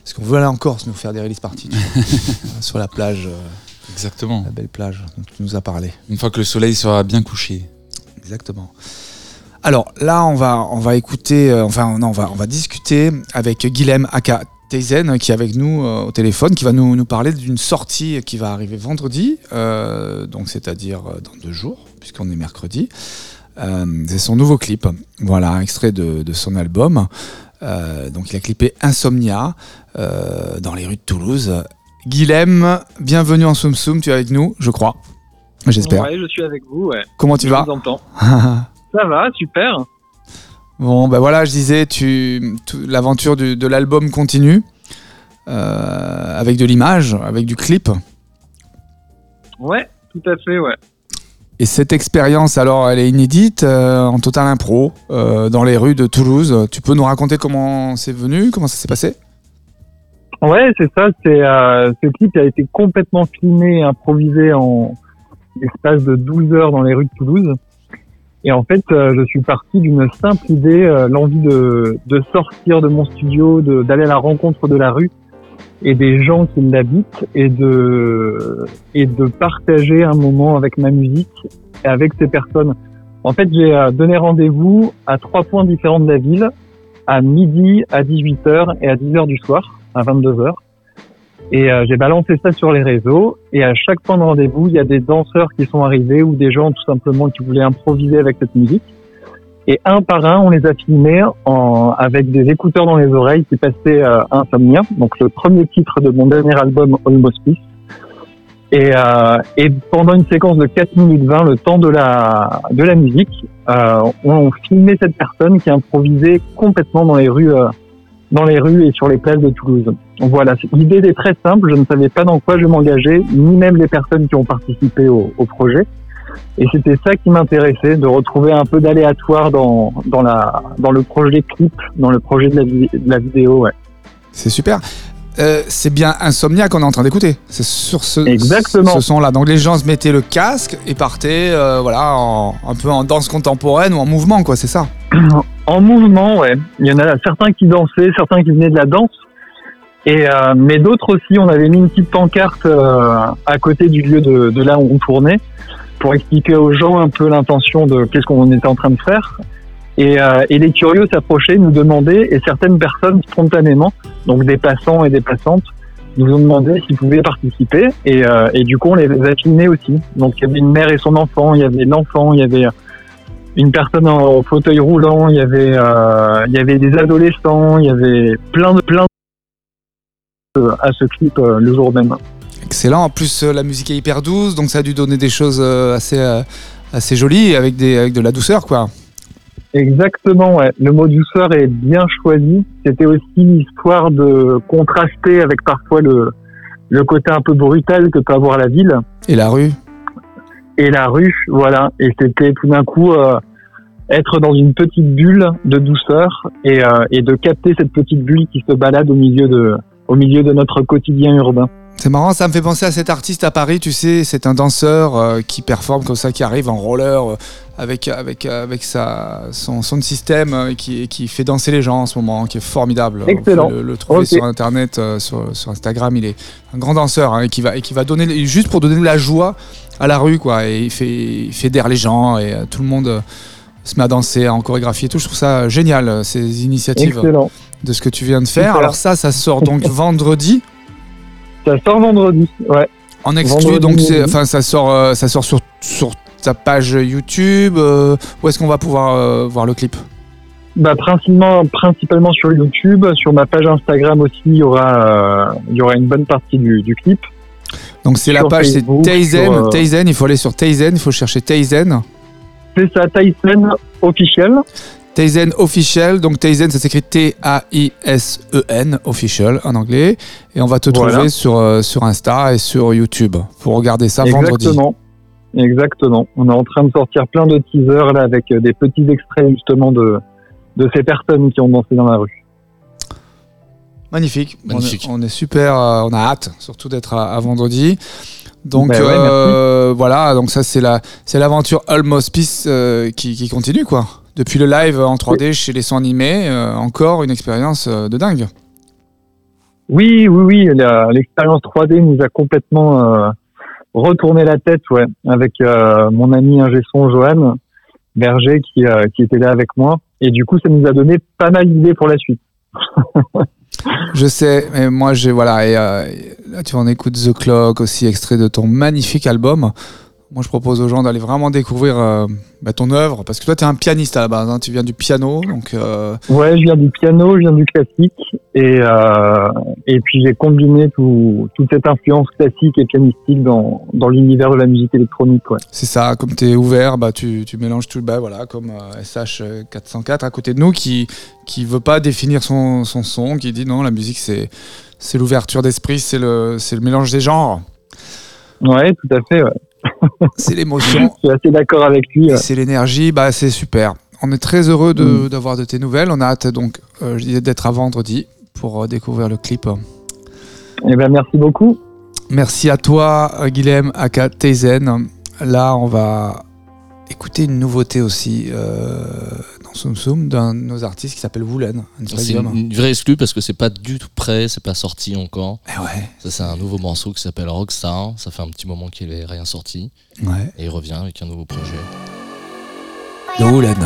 Parce qu'on veut aller en Corse nous faire des release parties sur la plage, euh, Exactement. la belle plage dont tu nous as parlé. Une fois que le soleil sera bien couché. Exactement. Alors là, on va, on va écouter, euh, enfin non, on va, on va discuter avec Guilhem Aka Teizen qui est avec nous euh, au téléphone, qui va nous, nous parler d'une sortie qui va arriver vendredi, euh, donc c'est-à-dire dans deux jours, puisqu'on est mercredi. C'est son nouveau clip, voilà, un extrait de, de son album. Euh, donc il a clippé Insomnia euh, dans les rues de Toulouse. Guilhem, bienvenue en Soum Soum, tu es avec nous, je crois. J'espère. Ouais, je suis avec vous, ouais. Comment tu je vas vous entends. Ça va, super. Bon, ben voilà, je disais, tu, tu- l'aventure de l'album continue euh, avec de l'image, avec du clip. Ouais, tout à fait, ouais. Et cette expérience, alors, elle est inédite, euh, en total impro, euh, dans les rues de Toulouse. Tu peux nous raconter comment c'est venu, comment ça s'est passé? Ouais, c'est ça. C'est euh, ce clip a été complètement filmé improvisé en l'espace de 12 heures dans les rues de Toulouse. Et en fait, je suis parti d'une simple idée, l'envie de, sortir de mon studio, d'aller à la rencontre de la rue et des gens qui l'habitent et de et de partager un moment avec ma musique et avec ces personnes. En fait, j'ai euh, donné rendez-vous à trois points différents de la ville, à midi, à 18h et à 10h du soir, à 22h. Et euh, j'ai balancé ça sur les réseaux. Et à chaque point de rendez-vous, il y a des danseurs qui sont arrivés ou des gens tout simplement qui voulaient improviser avec cette musique. Et un par un, on les a filmés en, avec des écouteurs dans les oreilles qui passaient euh, Insomnia, donc le premier titre de mon dernier album Almost Peace. Et, euh, et pendant une séquence de 4 minutes 20, le temps de la, de la musique, euh, on filmait cette personne qui improvisait complètement dans les rues, euh, dans les rues et sur les places de Toulouse. Voilà, l'idée était très simple. Je ne savais pas dans quoi je m'engageais, ni même les personnes qui ont participé au, au projet. Et c'était ça qui m'intéressait, de retrouver un peu d'aléatoire dans, dans, la, dans le projet clip, dans le projet de la, vi- de la vidéo. Ouais. C'est super. Euh, c'est bien Insomnia qu'on est en train d'écouter. C'est sur ce, Exactement. ce son-là. Donc les gens se mettaient le casque et partaient euh, voilà, en- un peu en danse contemporaine ou en mouvement, quoi, c'est ça? En mouvement, ouais. Il y en a certains qui dansaient, certains qui venaient de la danse. Et euh, mais d'autres aussi, on avait mis une petite pancarte à côté du lieu de, de là où on tournait pour expliquer aux gens un peu l'intention de qu'est-ce qu'on était en train de faire. Et, euh, et les curieux s'approchaient, nous demandaient, et certaines personnes spontanément, donc des passants et des passantes, nous ont demandé s'ils pouvaient participer. Et, euh, et du coup, on les a filmés aussi. Donc il y avait une mère et son enfant, il y avait l'enfant, il y avait une personne en fauteuil roulant, il y avait euh, il y avait des adolescents, il y avait plein de plein de à ce clip euh, le jour même. Excellent. En plus, euh, la musique est hyper douce, donc ça a dû donner des choses euh, assez, euh, assez jolies avec, des, avec de la douceur, quoi. Exactement, ouais. Le mot douceur est bien choisi. C'était aussi l'histoire de contraster avec parfois le le côté un peu brutal que peut avoir la ville Et la rue et la rue, voilà. Et c'était tout d'un coup euh, être dans une petite bulle de douceur et, euh, et de capter cette petite bulle qui se balade au milieu de au milieu de notre quotidien urbain. C'est marrant, ça me fait penser à cet artiste à Paris, tu sais, c'est un danseur euh, qui performe comme ça, qui arrive en roller euh, avec, avec, avec sa, son, son système euh, qui, qui fait danser les gens en ce moment, qui est formidable. Excellent. Le, le trouver sur internet, euh, sur, sur Instagram, il est un grand danseur hein, et, qui va, et qui va donner, juste pour donner de la joie à la rue, quoi. Et il, fait, il fédère les gens et euh, tout le monde euh, se met à danser en chorégraphie et tout. Je trouve ça génial, euh, ces initiatives Excellent. de ce que tu viens de faire. Alors ça, ça sort donc vendredi. Ça sort vendredi. Ouais. En exclu, Vendredi donc c'est, enfin ça sort, euh, ça sort sur sur ta page YouTube. euh, où est-ce qu'on va pouvoir euh, voir le clip? Bah, principalement, principalement sur YouTube. Sur ma page Instagram aussi, il y aura, il y aura une bonne partie du, du clip. Donc c'est la page, c'est Taizen. euh, Taizen, il faut aller sur Taizen, il faut chercher Taizen. C'est ça, Tyson officiel. Taizen official. Donc Taizen, ça s'écrit T-A-I-S-E-N official en anglais. Et on va te Voilà. trouver sur euh, sur Insta et sur YouTube. Faut regarder ça vendredi. Exactement. Exactement. On est en train de sortir plein de teasers là avec euh, des petits extraits justement de de ces personnes qui ont dansé dans la rue. Magnifique. Magnifique. On est, on est super, euh, on a hâte surtout d'être à, à vendredi. Donc ouais, euh, voilà, donc ça c'est la c'est l'aventure Almost Peace euh, qui, qui continue quoi. Depuis le live en 3D chez les sons animés, euh, encore une expérience euh, de dingue. Oui, oui, oui. L'expérience 3D nous a complètement euh, retourné la tête, ouais, avec euh, mon ami ingé son Johan Berger qui qui était là avec moi. Et du coup, ça nous a donné pas mal d'idées pour la suite. Je sais, mais moi j'ai voilà et euh, là tu en écoutes The Clock aussi extrait de ton magnifique album. Moi je propose aux gens d'aller vraiment découvrir euh, bah, ton œuvre parce que toi tu es un pianiste à la base, hein, tu viens du piano donc euh, Ouais, je viens du piano, je viens du classique, et euh, et puis j'ai combiné tout, toute cette influence classique et pianistique dans dans l'univers de la musique électronique, ouais. C'est ça, comme tu es ouvert, bah, tu, tu mélanges tout, bah, voilà, comme euh, SH404 à côté de nous qui qui veut pas définir son, son son, qui dit non, la musique c'est c'est l'ouverture d'esprit, c'est le, c'est le mélange des genres, Ouais, tout à fait. Ouais. C'est l'émotion Je suis assez d'accord avec lui. ouais. c'est l'énergie, bah, c'est super. On est très heureux de- d'avoir de, tes nouvelles, on a hâte donc euh, je disais d'être à vendredi pour euh, découvrir le clip. Eh ben merci beaucoup. Merci à toi, Guilhem Aka Teizen. Là, on va écouter une nouveauté aussi euh, dans Soum Soum d'un de nos artistes qui s'appelle Woolen. C'est une, vraie exclue parce que c'est pas du tout prêt, c'est pas sorti encore. Eh ouais, Ça, c'est un nouveau morceau qui s'appelle Rockstar. Ça fait un petit moment qu'il est rien sorti. ouais. Et il revient avec un nouveau projet. De Woolen.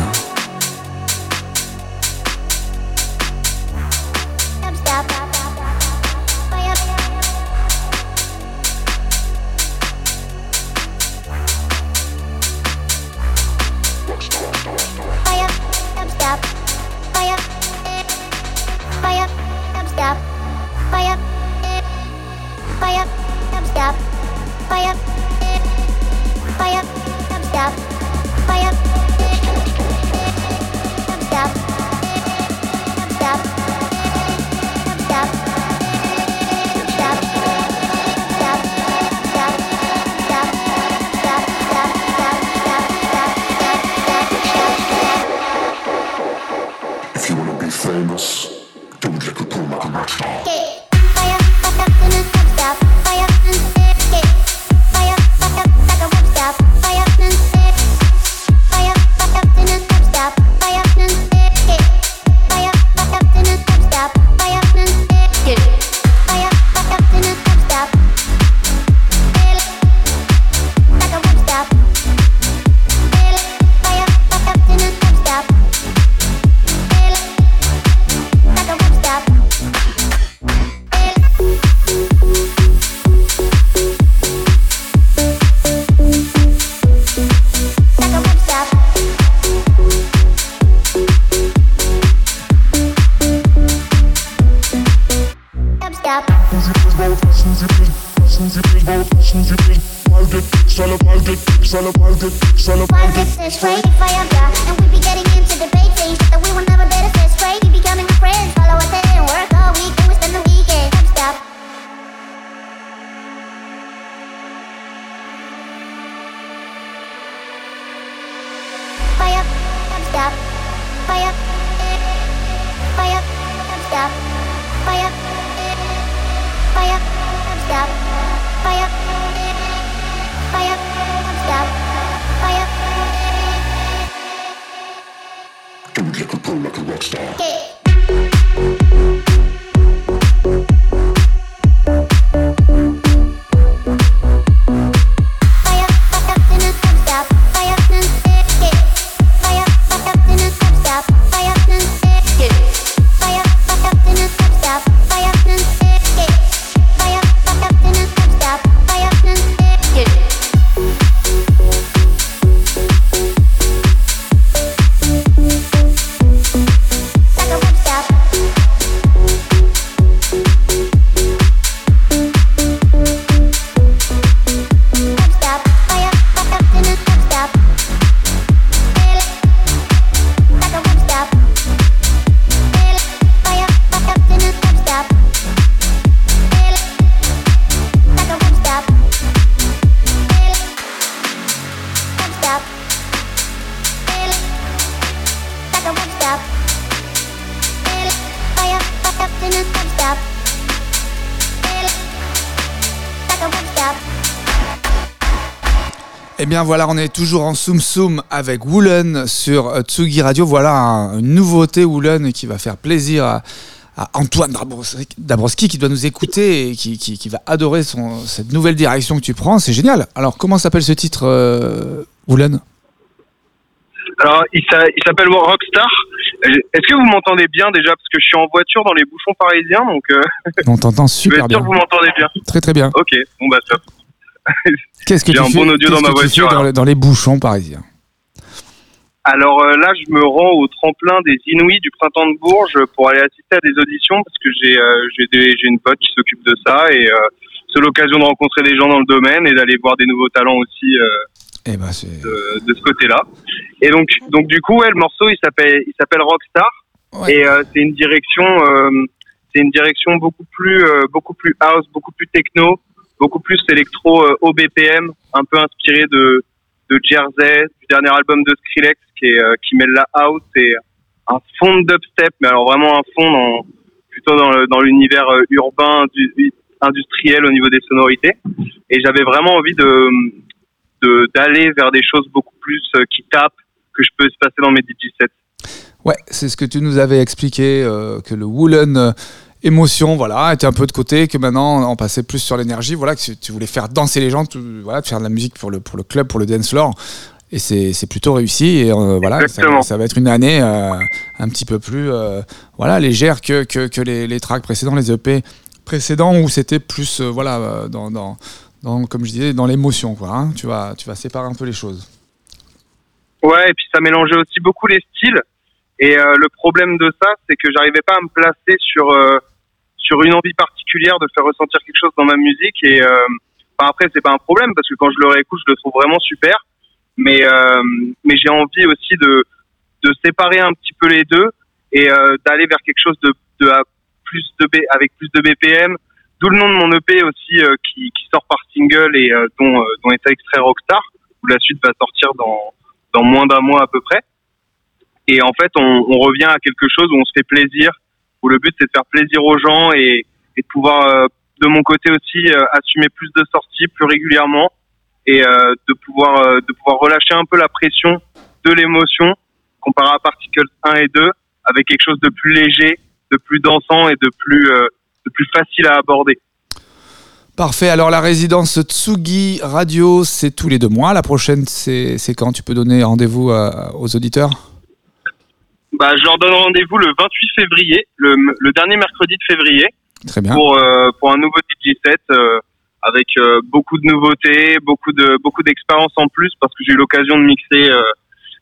Bien voilà, on est toujours en Soum Soum avec Woolen sur euh, Tsugi Radio. Voilà un- une nouveauté Woolen qui va faire plaisir à, à Antoine Dabrowski, Dabrowski qui doit nous écouter et qui, qui- qui va adorer son, cette nouvelle direction que tu prends. C'est génial. Alors comment s'appelle ce titre euh, Woolen? Alors, il s'a- il s'appelle Rockstar. Est-ce que vous m'entendez bien déjà? Parce que je suis en voiture dans les bouchons parisiens, donc euh, On t'entend je veux super être sûr bien. que vous m'entendez bien. Très très bien. Ok, bon bah top. Qu'est-ce que J'ai tu un fais, bon audio dans ma voiture, dans, les- dans les bouchons parisiens Alors euh, là, je me rends au tremplin des Inouïs du printemps de Bourges pour aller assister à des auditions parce que j'ai euh, une pote qui s'occupe de ça et euh, c'est l'occasion de rencontrer des gens dans le domaine et d'aller voir des nouveaux talents aussi Eh ben de, de ce côté-là. Et donc, donc du coup, ouais, le morceau, il s'appelle, il s'appelle Rockstar. Ouais. Et euh, c'est une direction, euh, c'est une direction beaucoup plus, euh, beaucoup plus house, beaucoup plus techno, beaucoup plus électro euh, au BPM, un peu inspiré de de Jersey, du dernier album de Skrillex, qui est euh, qui mêle la house et un fond de dubstep, mais alors vraiment un fond dans, plutôt dans le- dans l'univers euh, urbain, du, industriel au niveau des sonorités. Et j'avais vraiment envie de d'aller vers des choses beaucoup plus qui tapent que je peux se passer dans mes DJ sets. Ouais, c'est ce que tu nous avais expliqué, euh, que le Woolen émotion, voilà, était un peu de côté, que maintenant on passait plus sur l'énergie, voilà, que tu voulais faire danser les gens, tout- voilà, faire de la musique pour le, pour le club, pour le dance floor. Et c'est plutôt réussi. Et euh, voilà, ça, va être une année euh, un petit peu plus euh, voilà, légère que, que, que les, les tracks précédents, les EP précédents, où c'était plus, voilà, dans, dans, dans, comme je disais, dans l'émotion, quoi. hein. tu, vas, tu vas séparer un peu les choses. Ouais, et puis ça mélangeait aussi beaucoup les styles. Et le problème de ça, c'est que j'arrivais pas à me placer sur sur une envie particulière de faire ressentir quelque chose dans ma musique. Et euh, enfin, après, c'est pas un problème parce que quand je le réécoute, je le trouve vraiment super. Mais euh, mais j'ai envie aussi de de séparer un petit peu les deux et euh, d'aller vers quelque chose de de plus de B, avec plus de BPM. D'où le nom de mon EP aussi euh, qui qui sort par single et euh, dont euh, dont est extrait Rockstar où la suite va sortir dans dans moins d'un mois à peu près. Et en fait, on, on revient à quelque chose où on se fait plaisir, où le but c'est de faire plaisir aux gens et, de pouvoir, euh, de mon côté aussi, euh, assumer plus de sorties plus régulièrement et euh, de pouvoir de pouvoir relâcher un peu la pression de l'émotion comparé à Particles 1 et 2 avec quelque chose de plus léger, de plus dansant et de plus facile à aborder. Parfait. Alors la résidence Tsugi Radio, c'est tous les deux mois. La prochaine, c'est quand tu peux donner rendez-vous aux auditeurs? Bah, je leur donne rendez-vous le 28 février, le, le dernier mercredi de février. Très bien. pour euh, pour un nouveau DJ set euh, avec euh, beaucoup de nouveautés, beaucoup de beaucoup d'expérience en plus parce que j'ai eu l'occasion de mixer euh,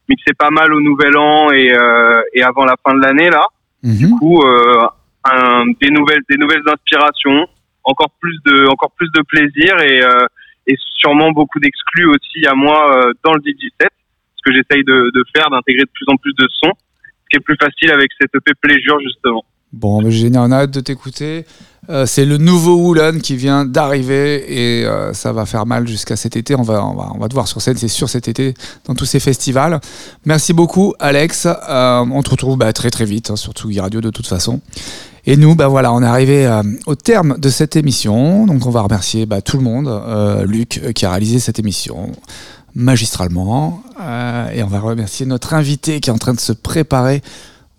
mixer pas mal au Nouvel An et euh, et avant la fin de l'année là. Mhm. Du coup, euh, un, des nouvelles des nouvelles inspirations, encore plus de encore plus de plaisir et euh, et sûrement beaucoup d'exclus aussi à moi euh, dans le DJ set ce que j'essaye de, de faire d'intégrer de plus en plus de sons qui est plus facile avec cette EP Pleasure justement. Bon, mais génial, on a hâte de t'écouter. Euh, c'est le nouveau Woolen qui vient d'arriver et euh, ça va faire mal jusqu'à cet été. On va, on va, on va te voir sur scène, c'est sûr, cet été, dans tous ces festivals. Merci beaucoup, Alex. Euh, on te retrouve bah, très très vite hein, sur Tsugi Radio de toute façon. Et nous, bah voilà, on est arrivé au terme de cette émission. Donc on va remercier bah, tout le monde. Luc qui a réalisé cette émission magistralement. Euh, et on va remercier notre invité qui est en train de se préparer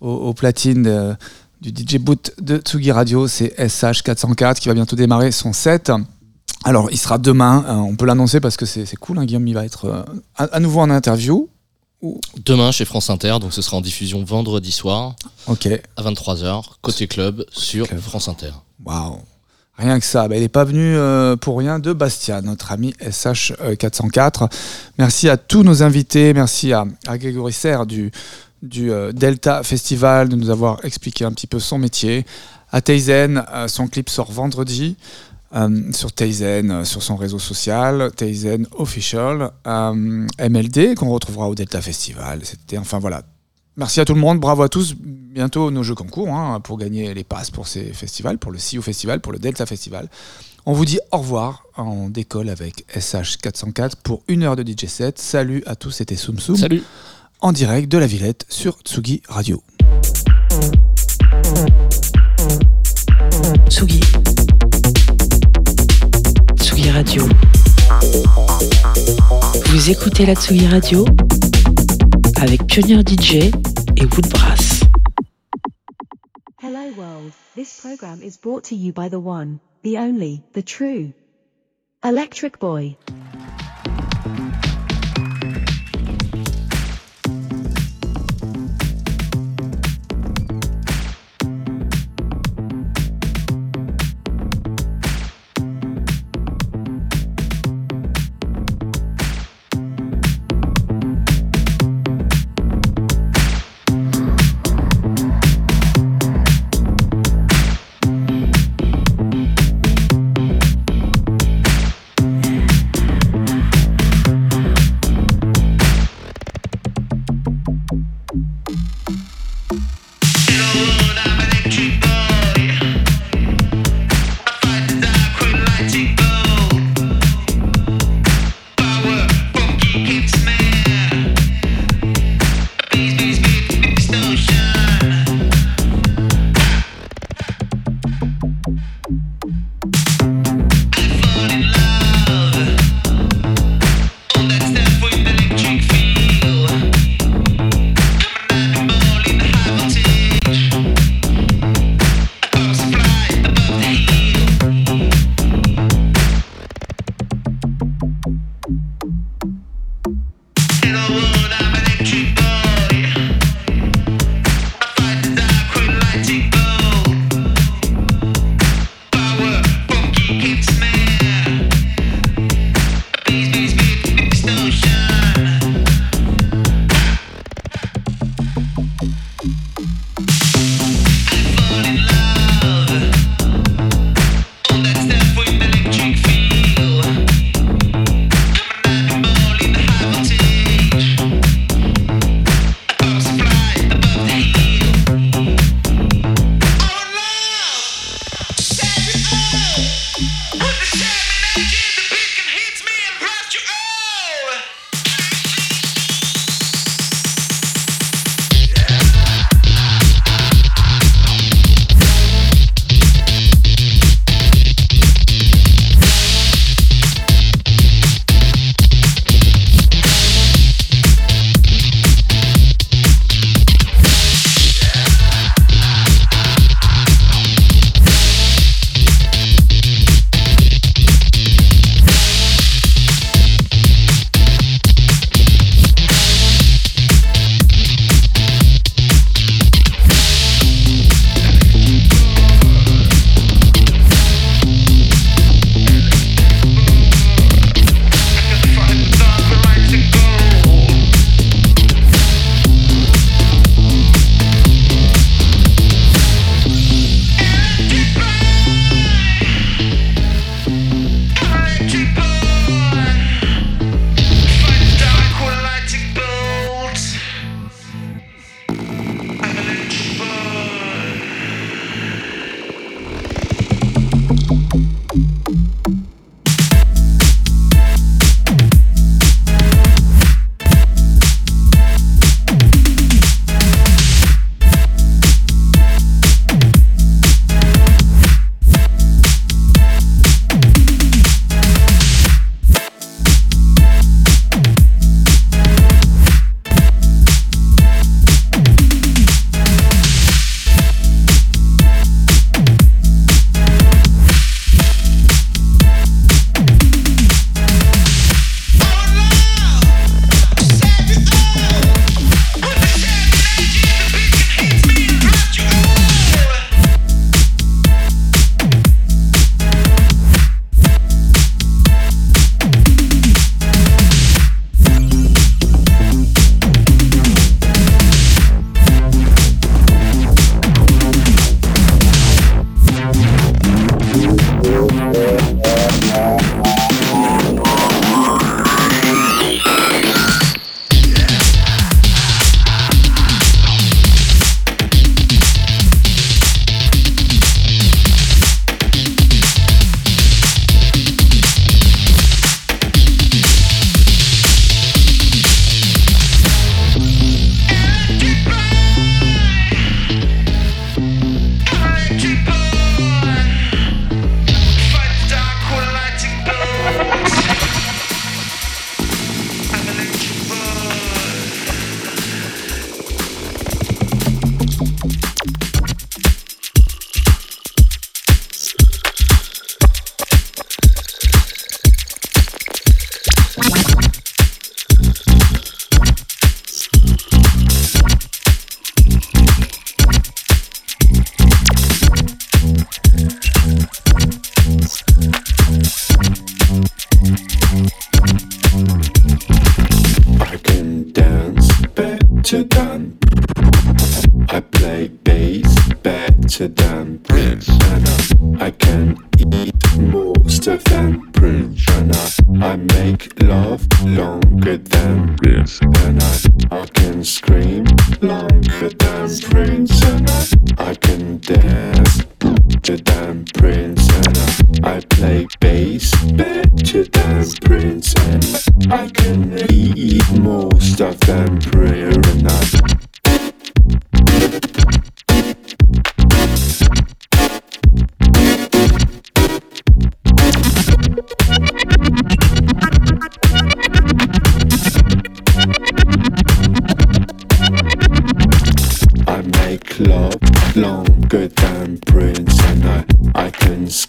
au, au platine de- du DJ boot de Tsugi Radio. C'est SH404 qui va bientôt démarrer son set. Alors, il sera demain. euh, on peut l'annoncer parce que c'est cool. hein, Guillaume, il va être euh, à, à nouveau en interview. Demain chez France Inter, donc ce sera en diffusion vendredi soir Ok. à 23h, côté club sur France Inter. Waouh. Rien que ça. Bah, il n'est pas venu euh, pour rien de Bastia, notre ami SH404. Merci à tous nos invités. Merci à, Grégory Serre du, euh, Delta Festival de nous avoir expliqué un petit peu son métier. À Teizen, euh, son clip sort vendredi. euh, sur Teizen, euh, sur son réseau social, Teizen Official, euh, MLD, qu'on retrouvera au Delta Festival. Enfin voilà, Merci à tout le monde, bravo à tous. Bientôt nos jeux concours hein, pour gagner les passes pour ces festivals, pour le CIO Festival, pour le Delta Festival. On vous dit au revoir. On décolle avec SH404 pour une heure de DJ set. Salut à tous, c'était Soum Soum. Salut En direct de la Villette sur Tsugi Radio. Tsugi. Tsugi Radio. Vous écoutez la Tsugi Radio? Avec Pionnier DJ et Woodbrass. Hello world, this program is brought to you by the one, the only, the true. Electric Boy.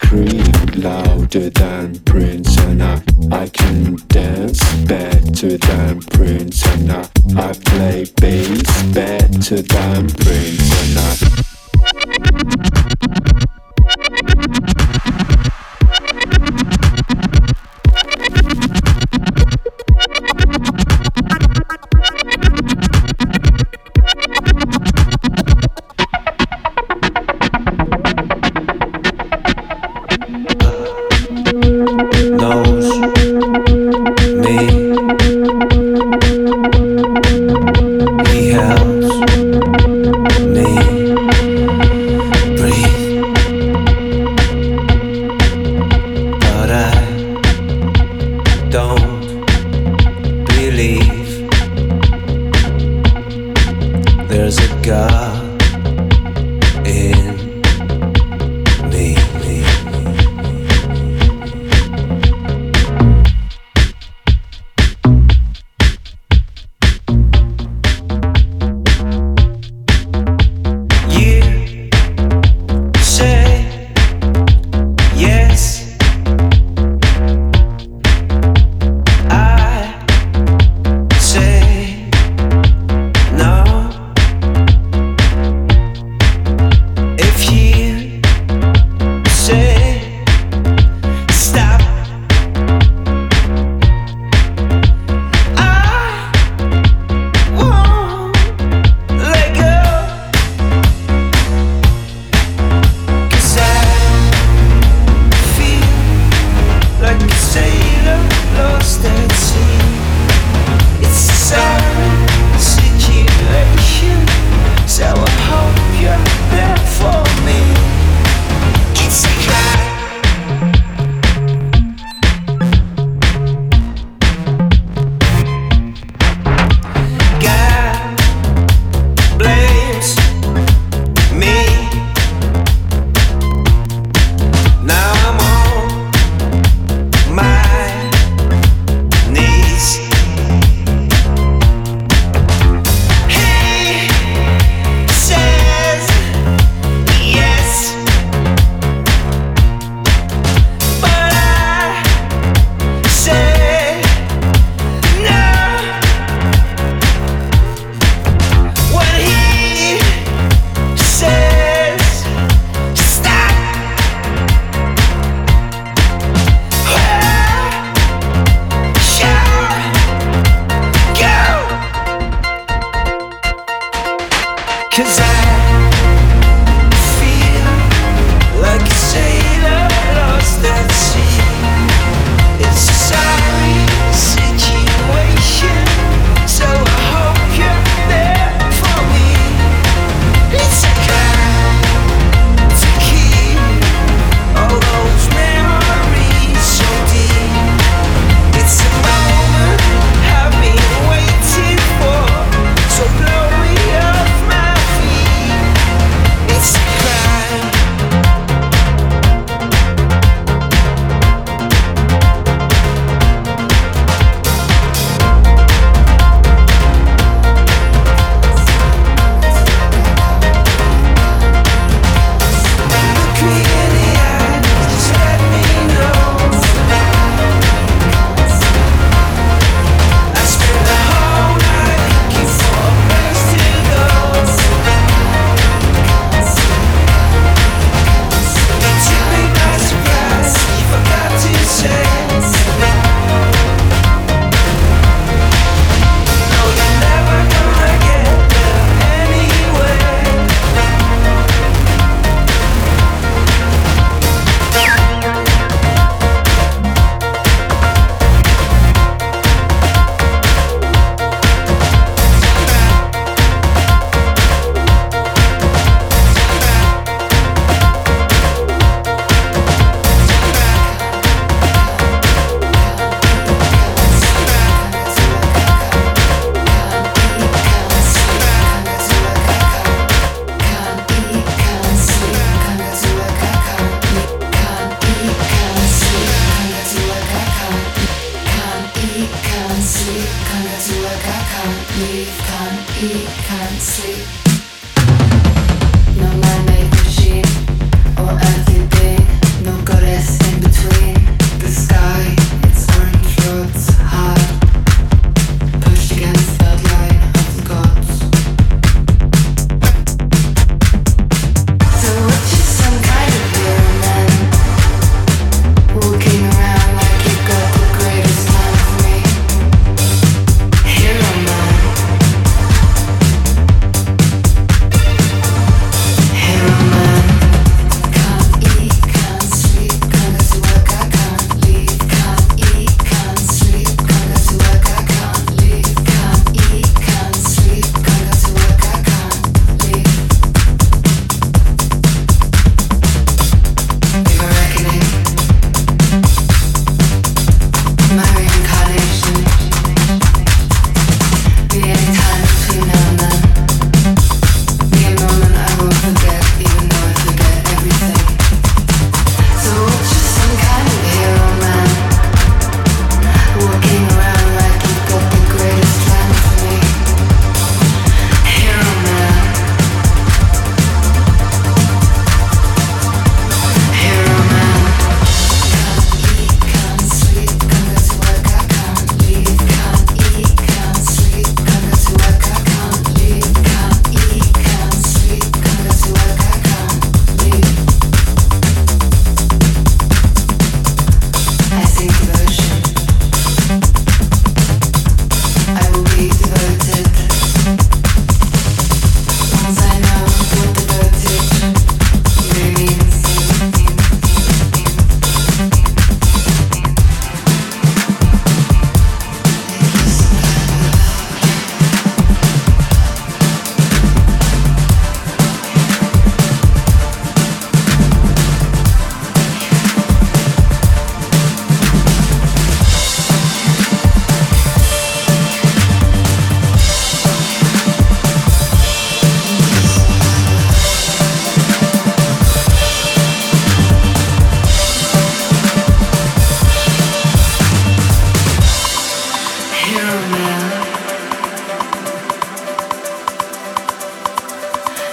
scream louder than Prince and I I can dance better than Prince and I I play bass better than Prince and I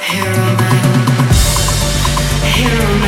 Hero Man. am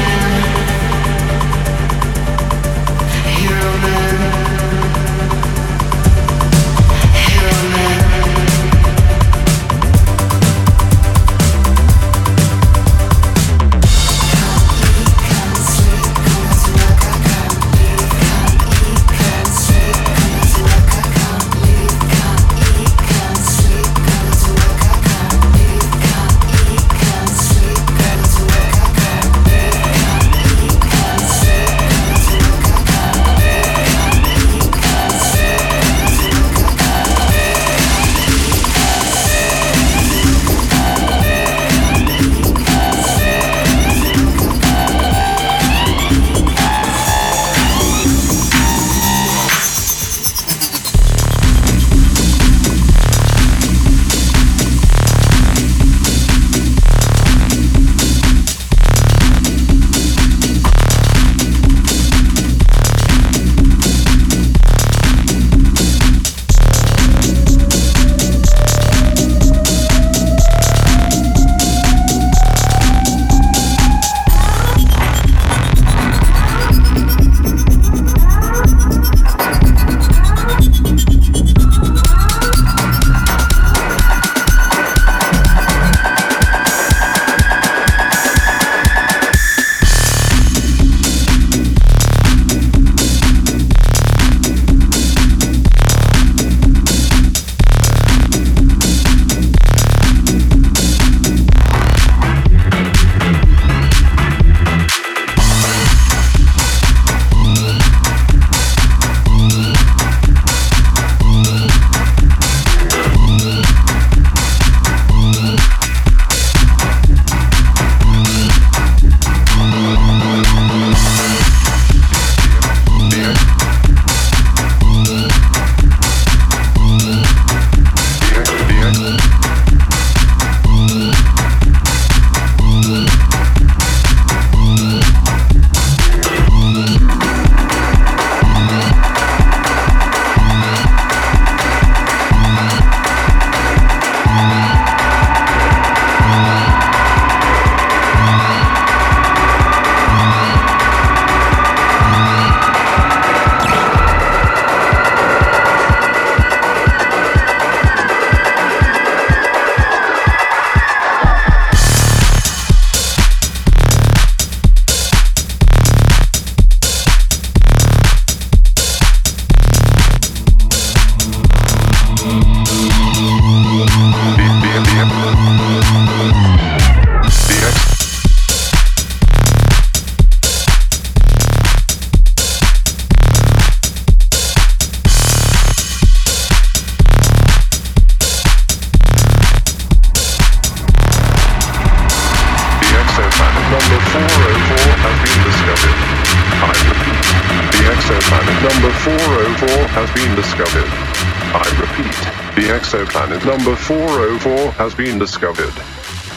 number 404 has been discovered.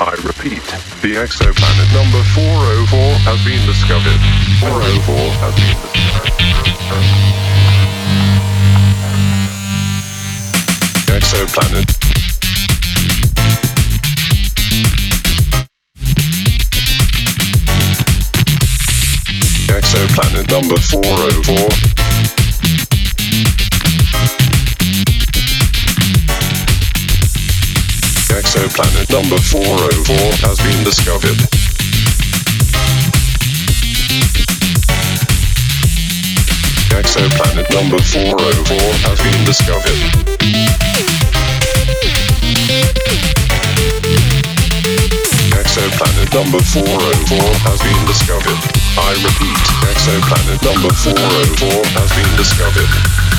I repeat, the exoplanet number 404 has been discovered. 404 has been discovered. Exoplanet. Exoplanet number 404. Exoplanet number 404 has been discovered. Exoplanet number 404 has been discovered. Exoplanet number 404 has been discovered. I repeat, exoplanet number 404 has been discovered.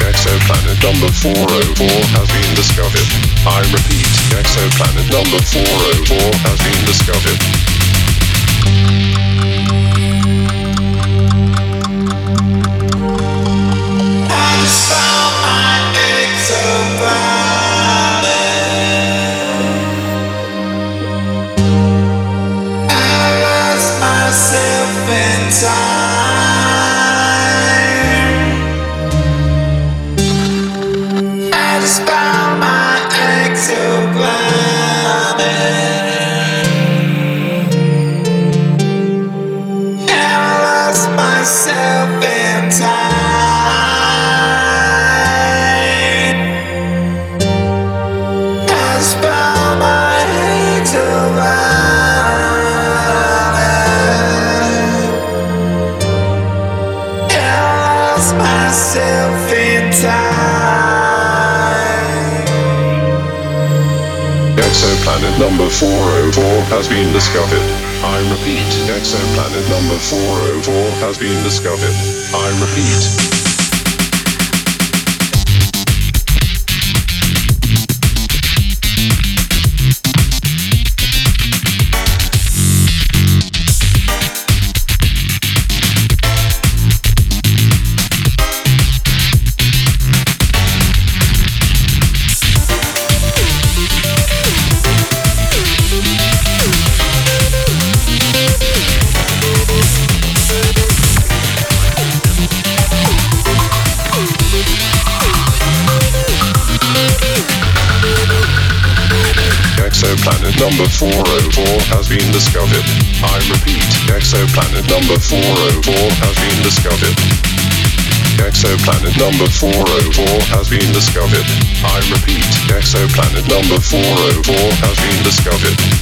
Exoplanet number 404 has been discovered. I repeat, exoplanet number 404 has been discovered. Has been discovered. I repeat, exoplanet number 404 has been discovered. I repeat. Number 404 has been discovered. I repeat, exoplanet number 404 has been discovered. Exoplanet number 404 has been discovered. I repeat, exoplanet number 404 has been discovered.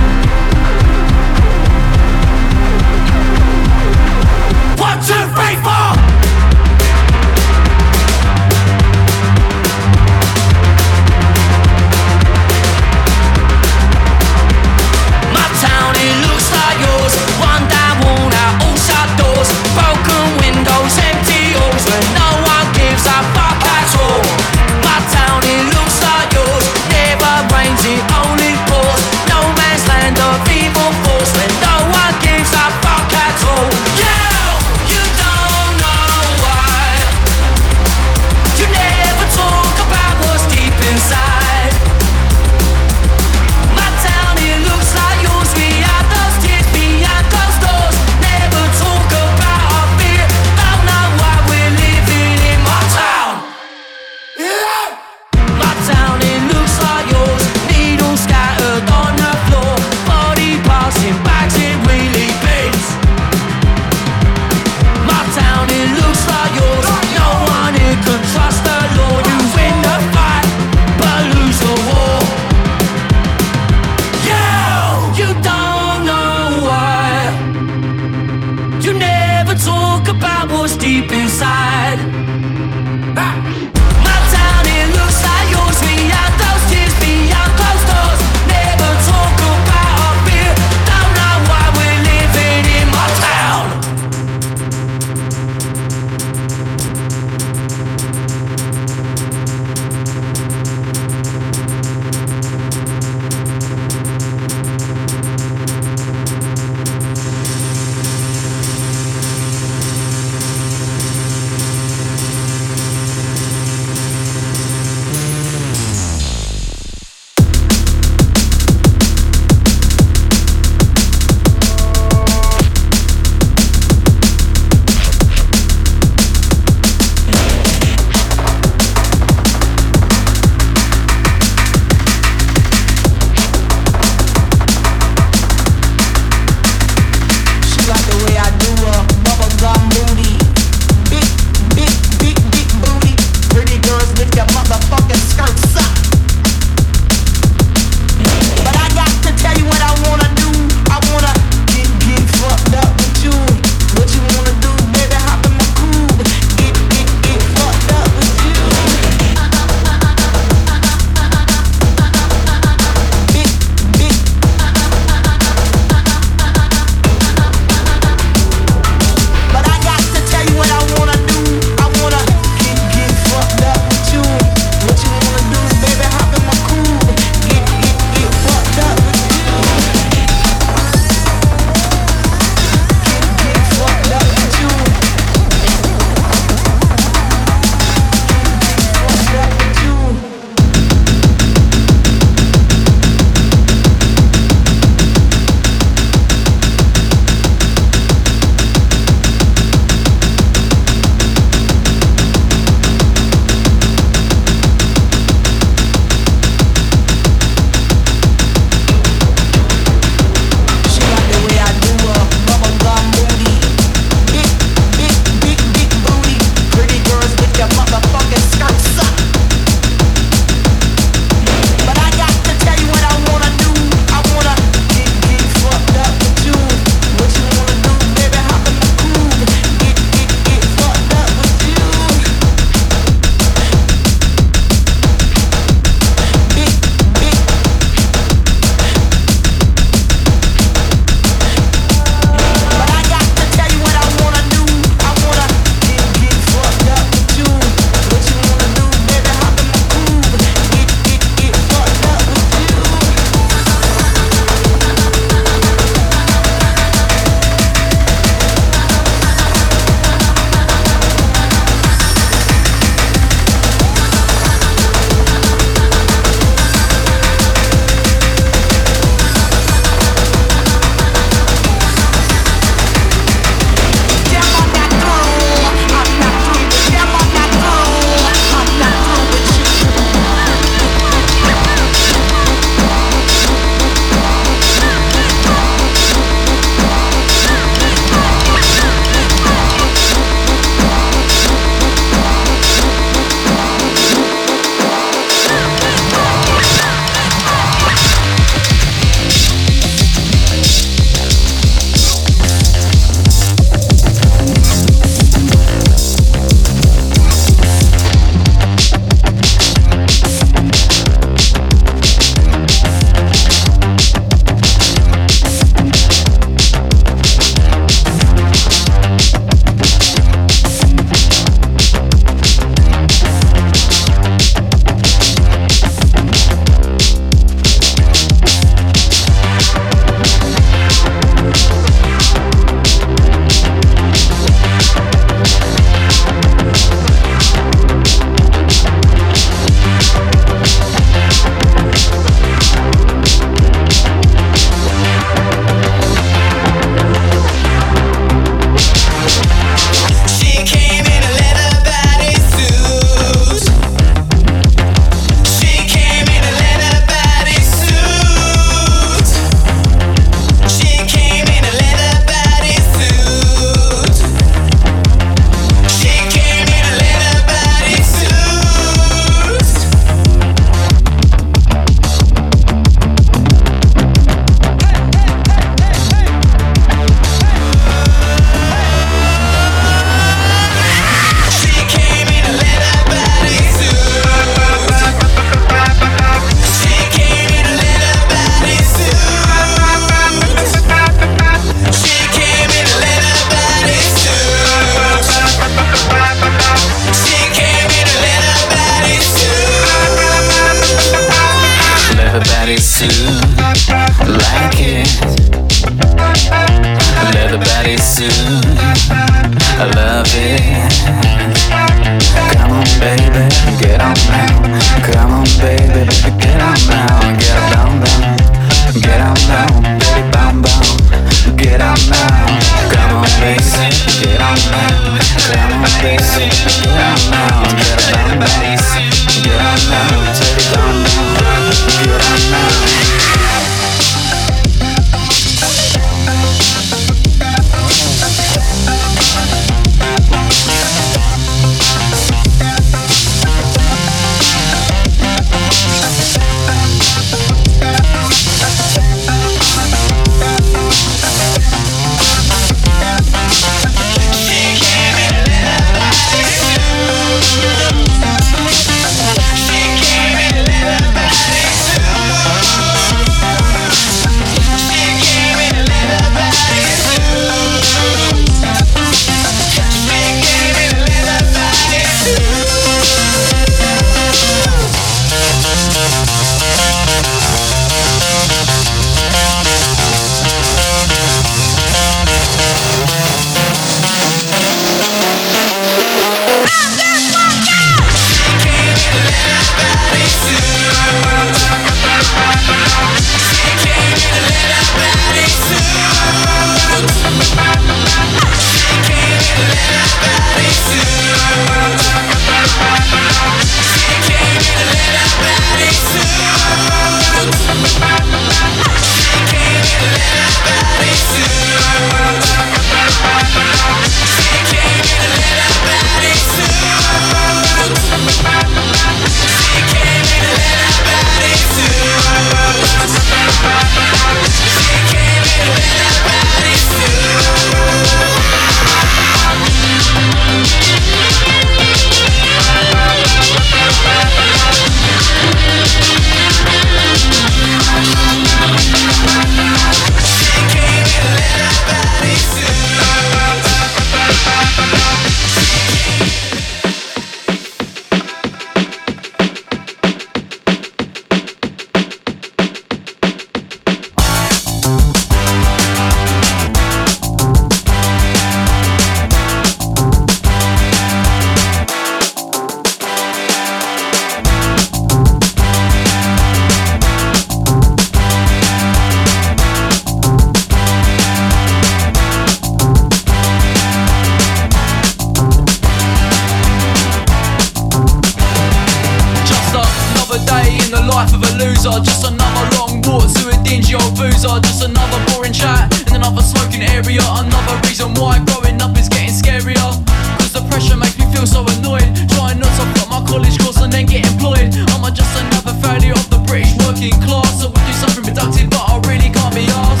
Another smoking area. Another reason why growing up is getting scarier. Cause the pressure makes me feel so annoyed. Trying not to flop my college course and then get employed. Am I just another failure of the British working class? I would do something productive, but I really can't be asked.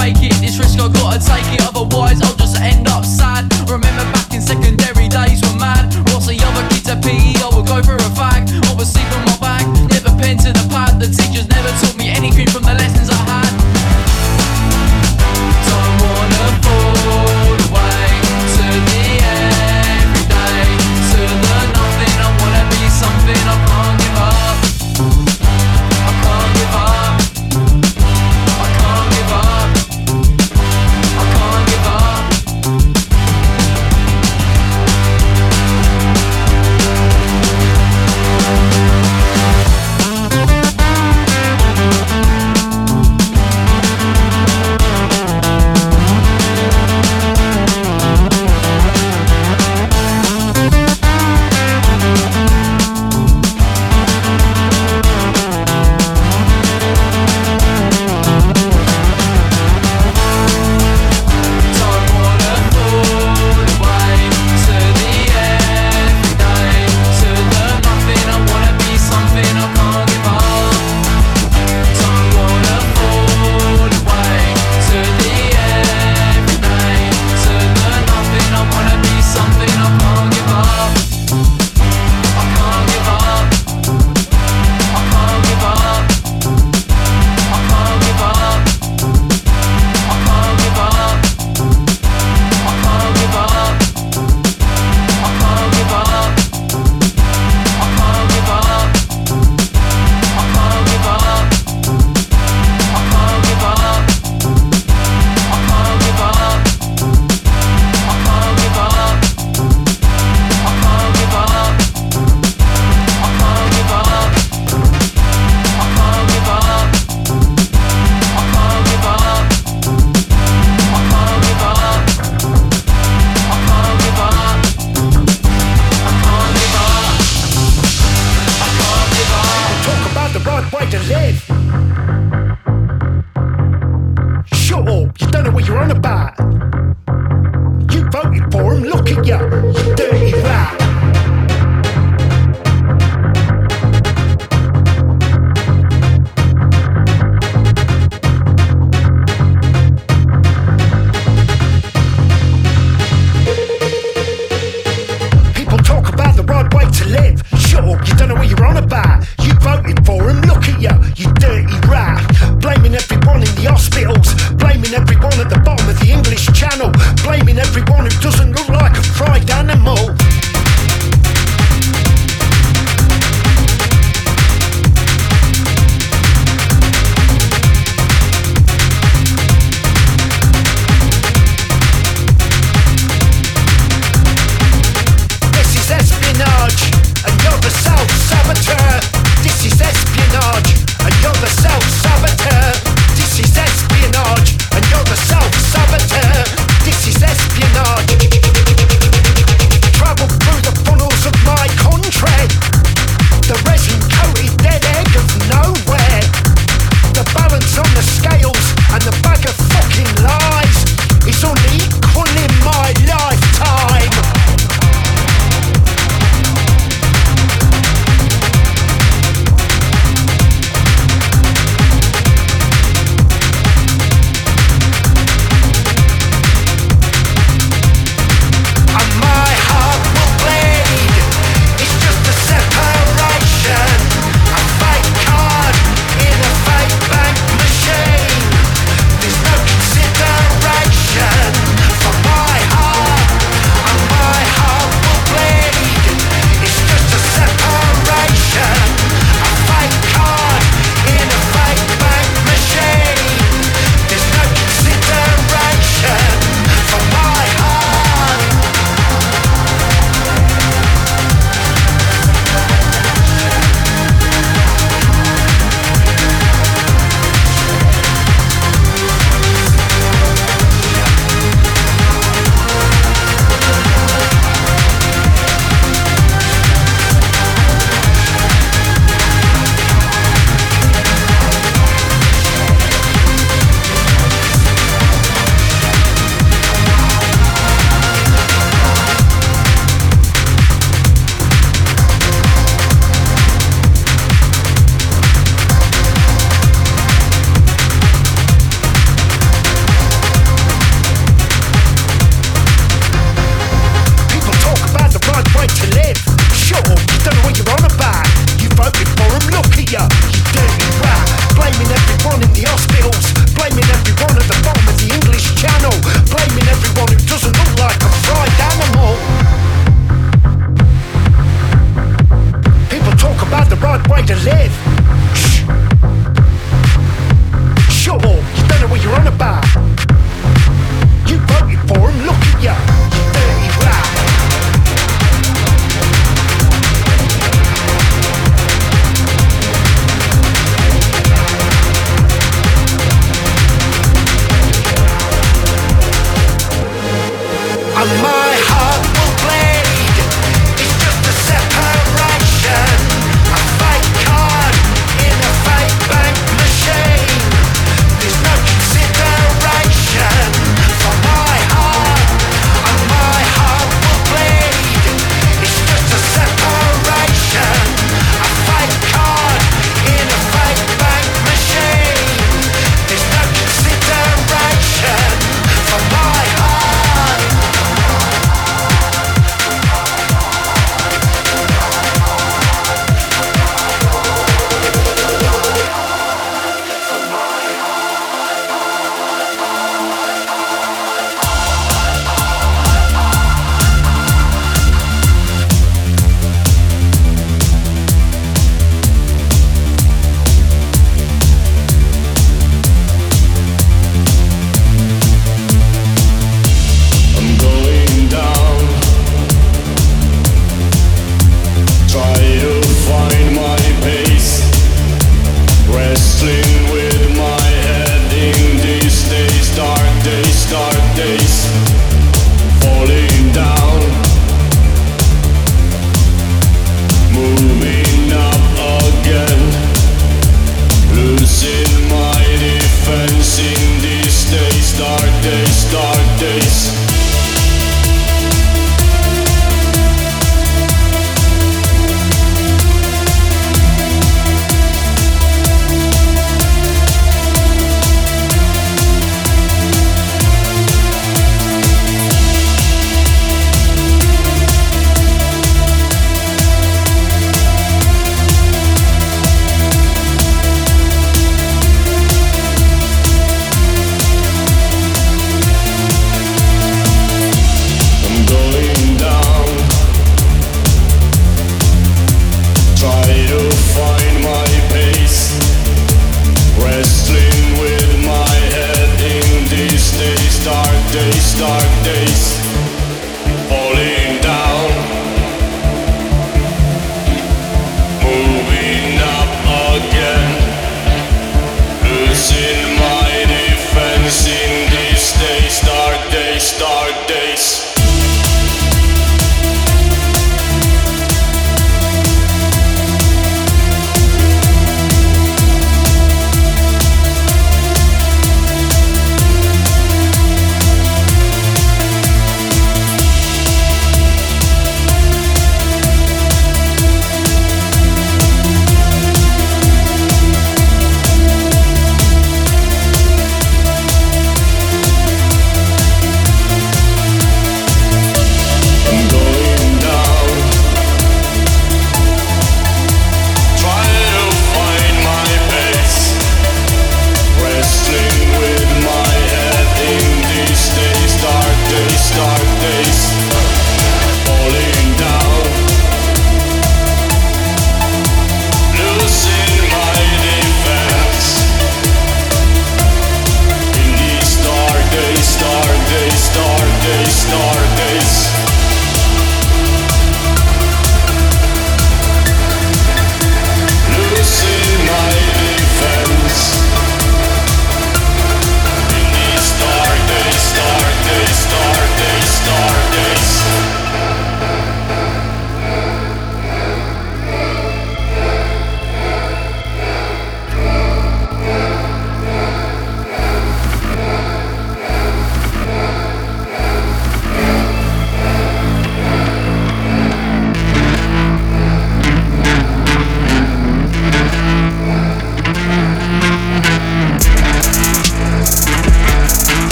Make it. This risk I gotta take it, otherwise I'll just end up sad. Remember back in secondary days were mad. Whilst the other kids at PE, I would go for a fag. Obviously from my bag, never pen to the pad. The teachers never taught me anything from the lessons I had. Don't wanna fall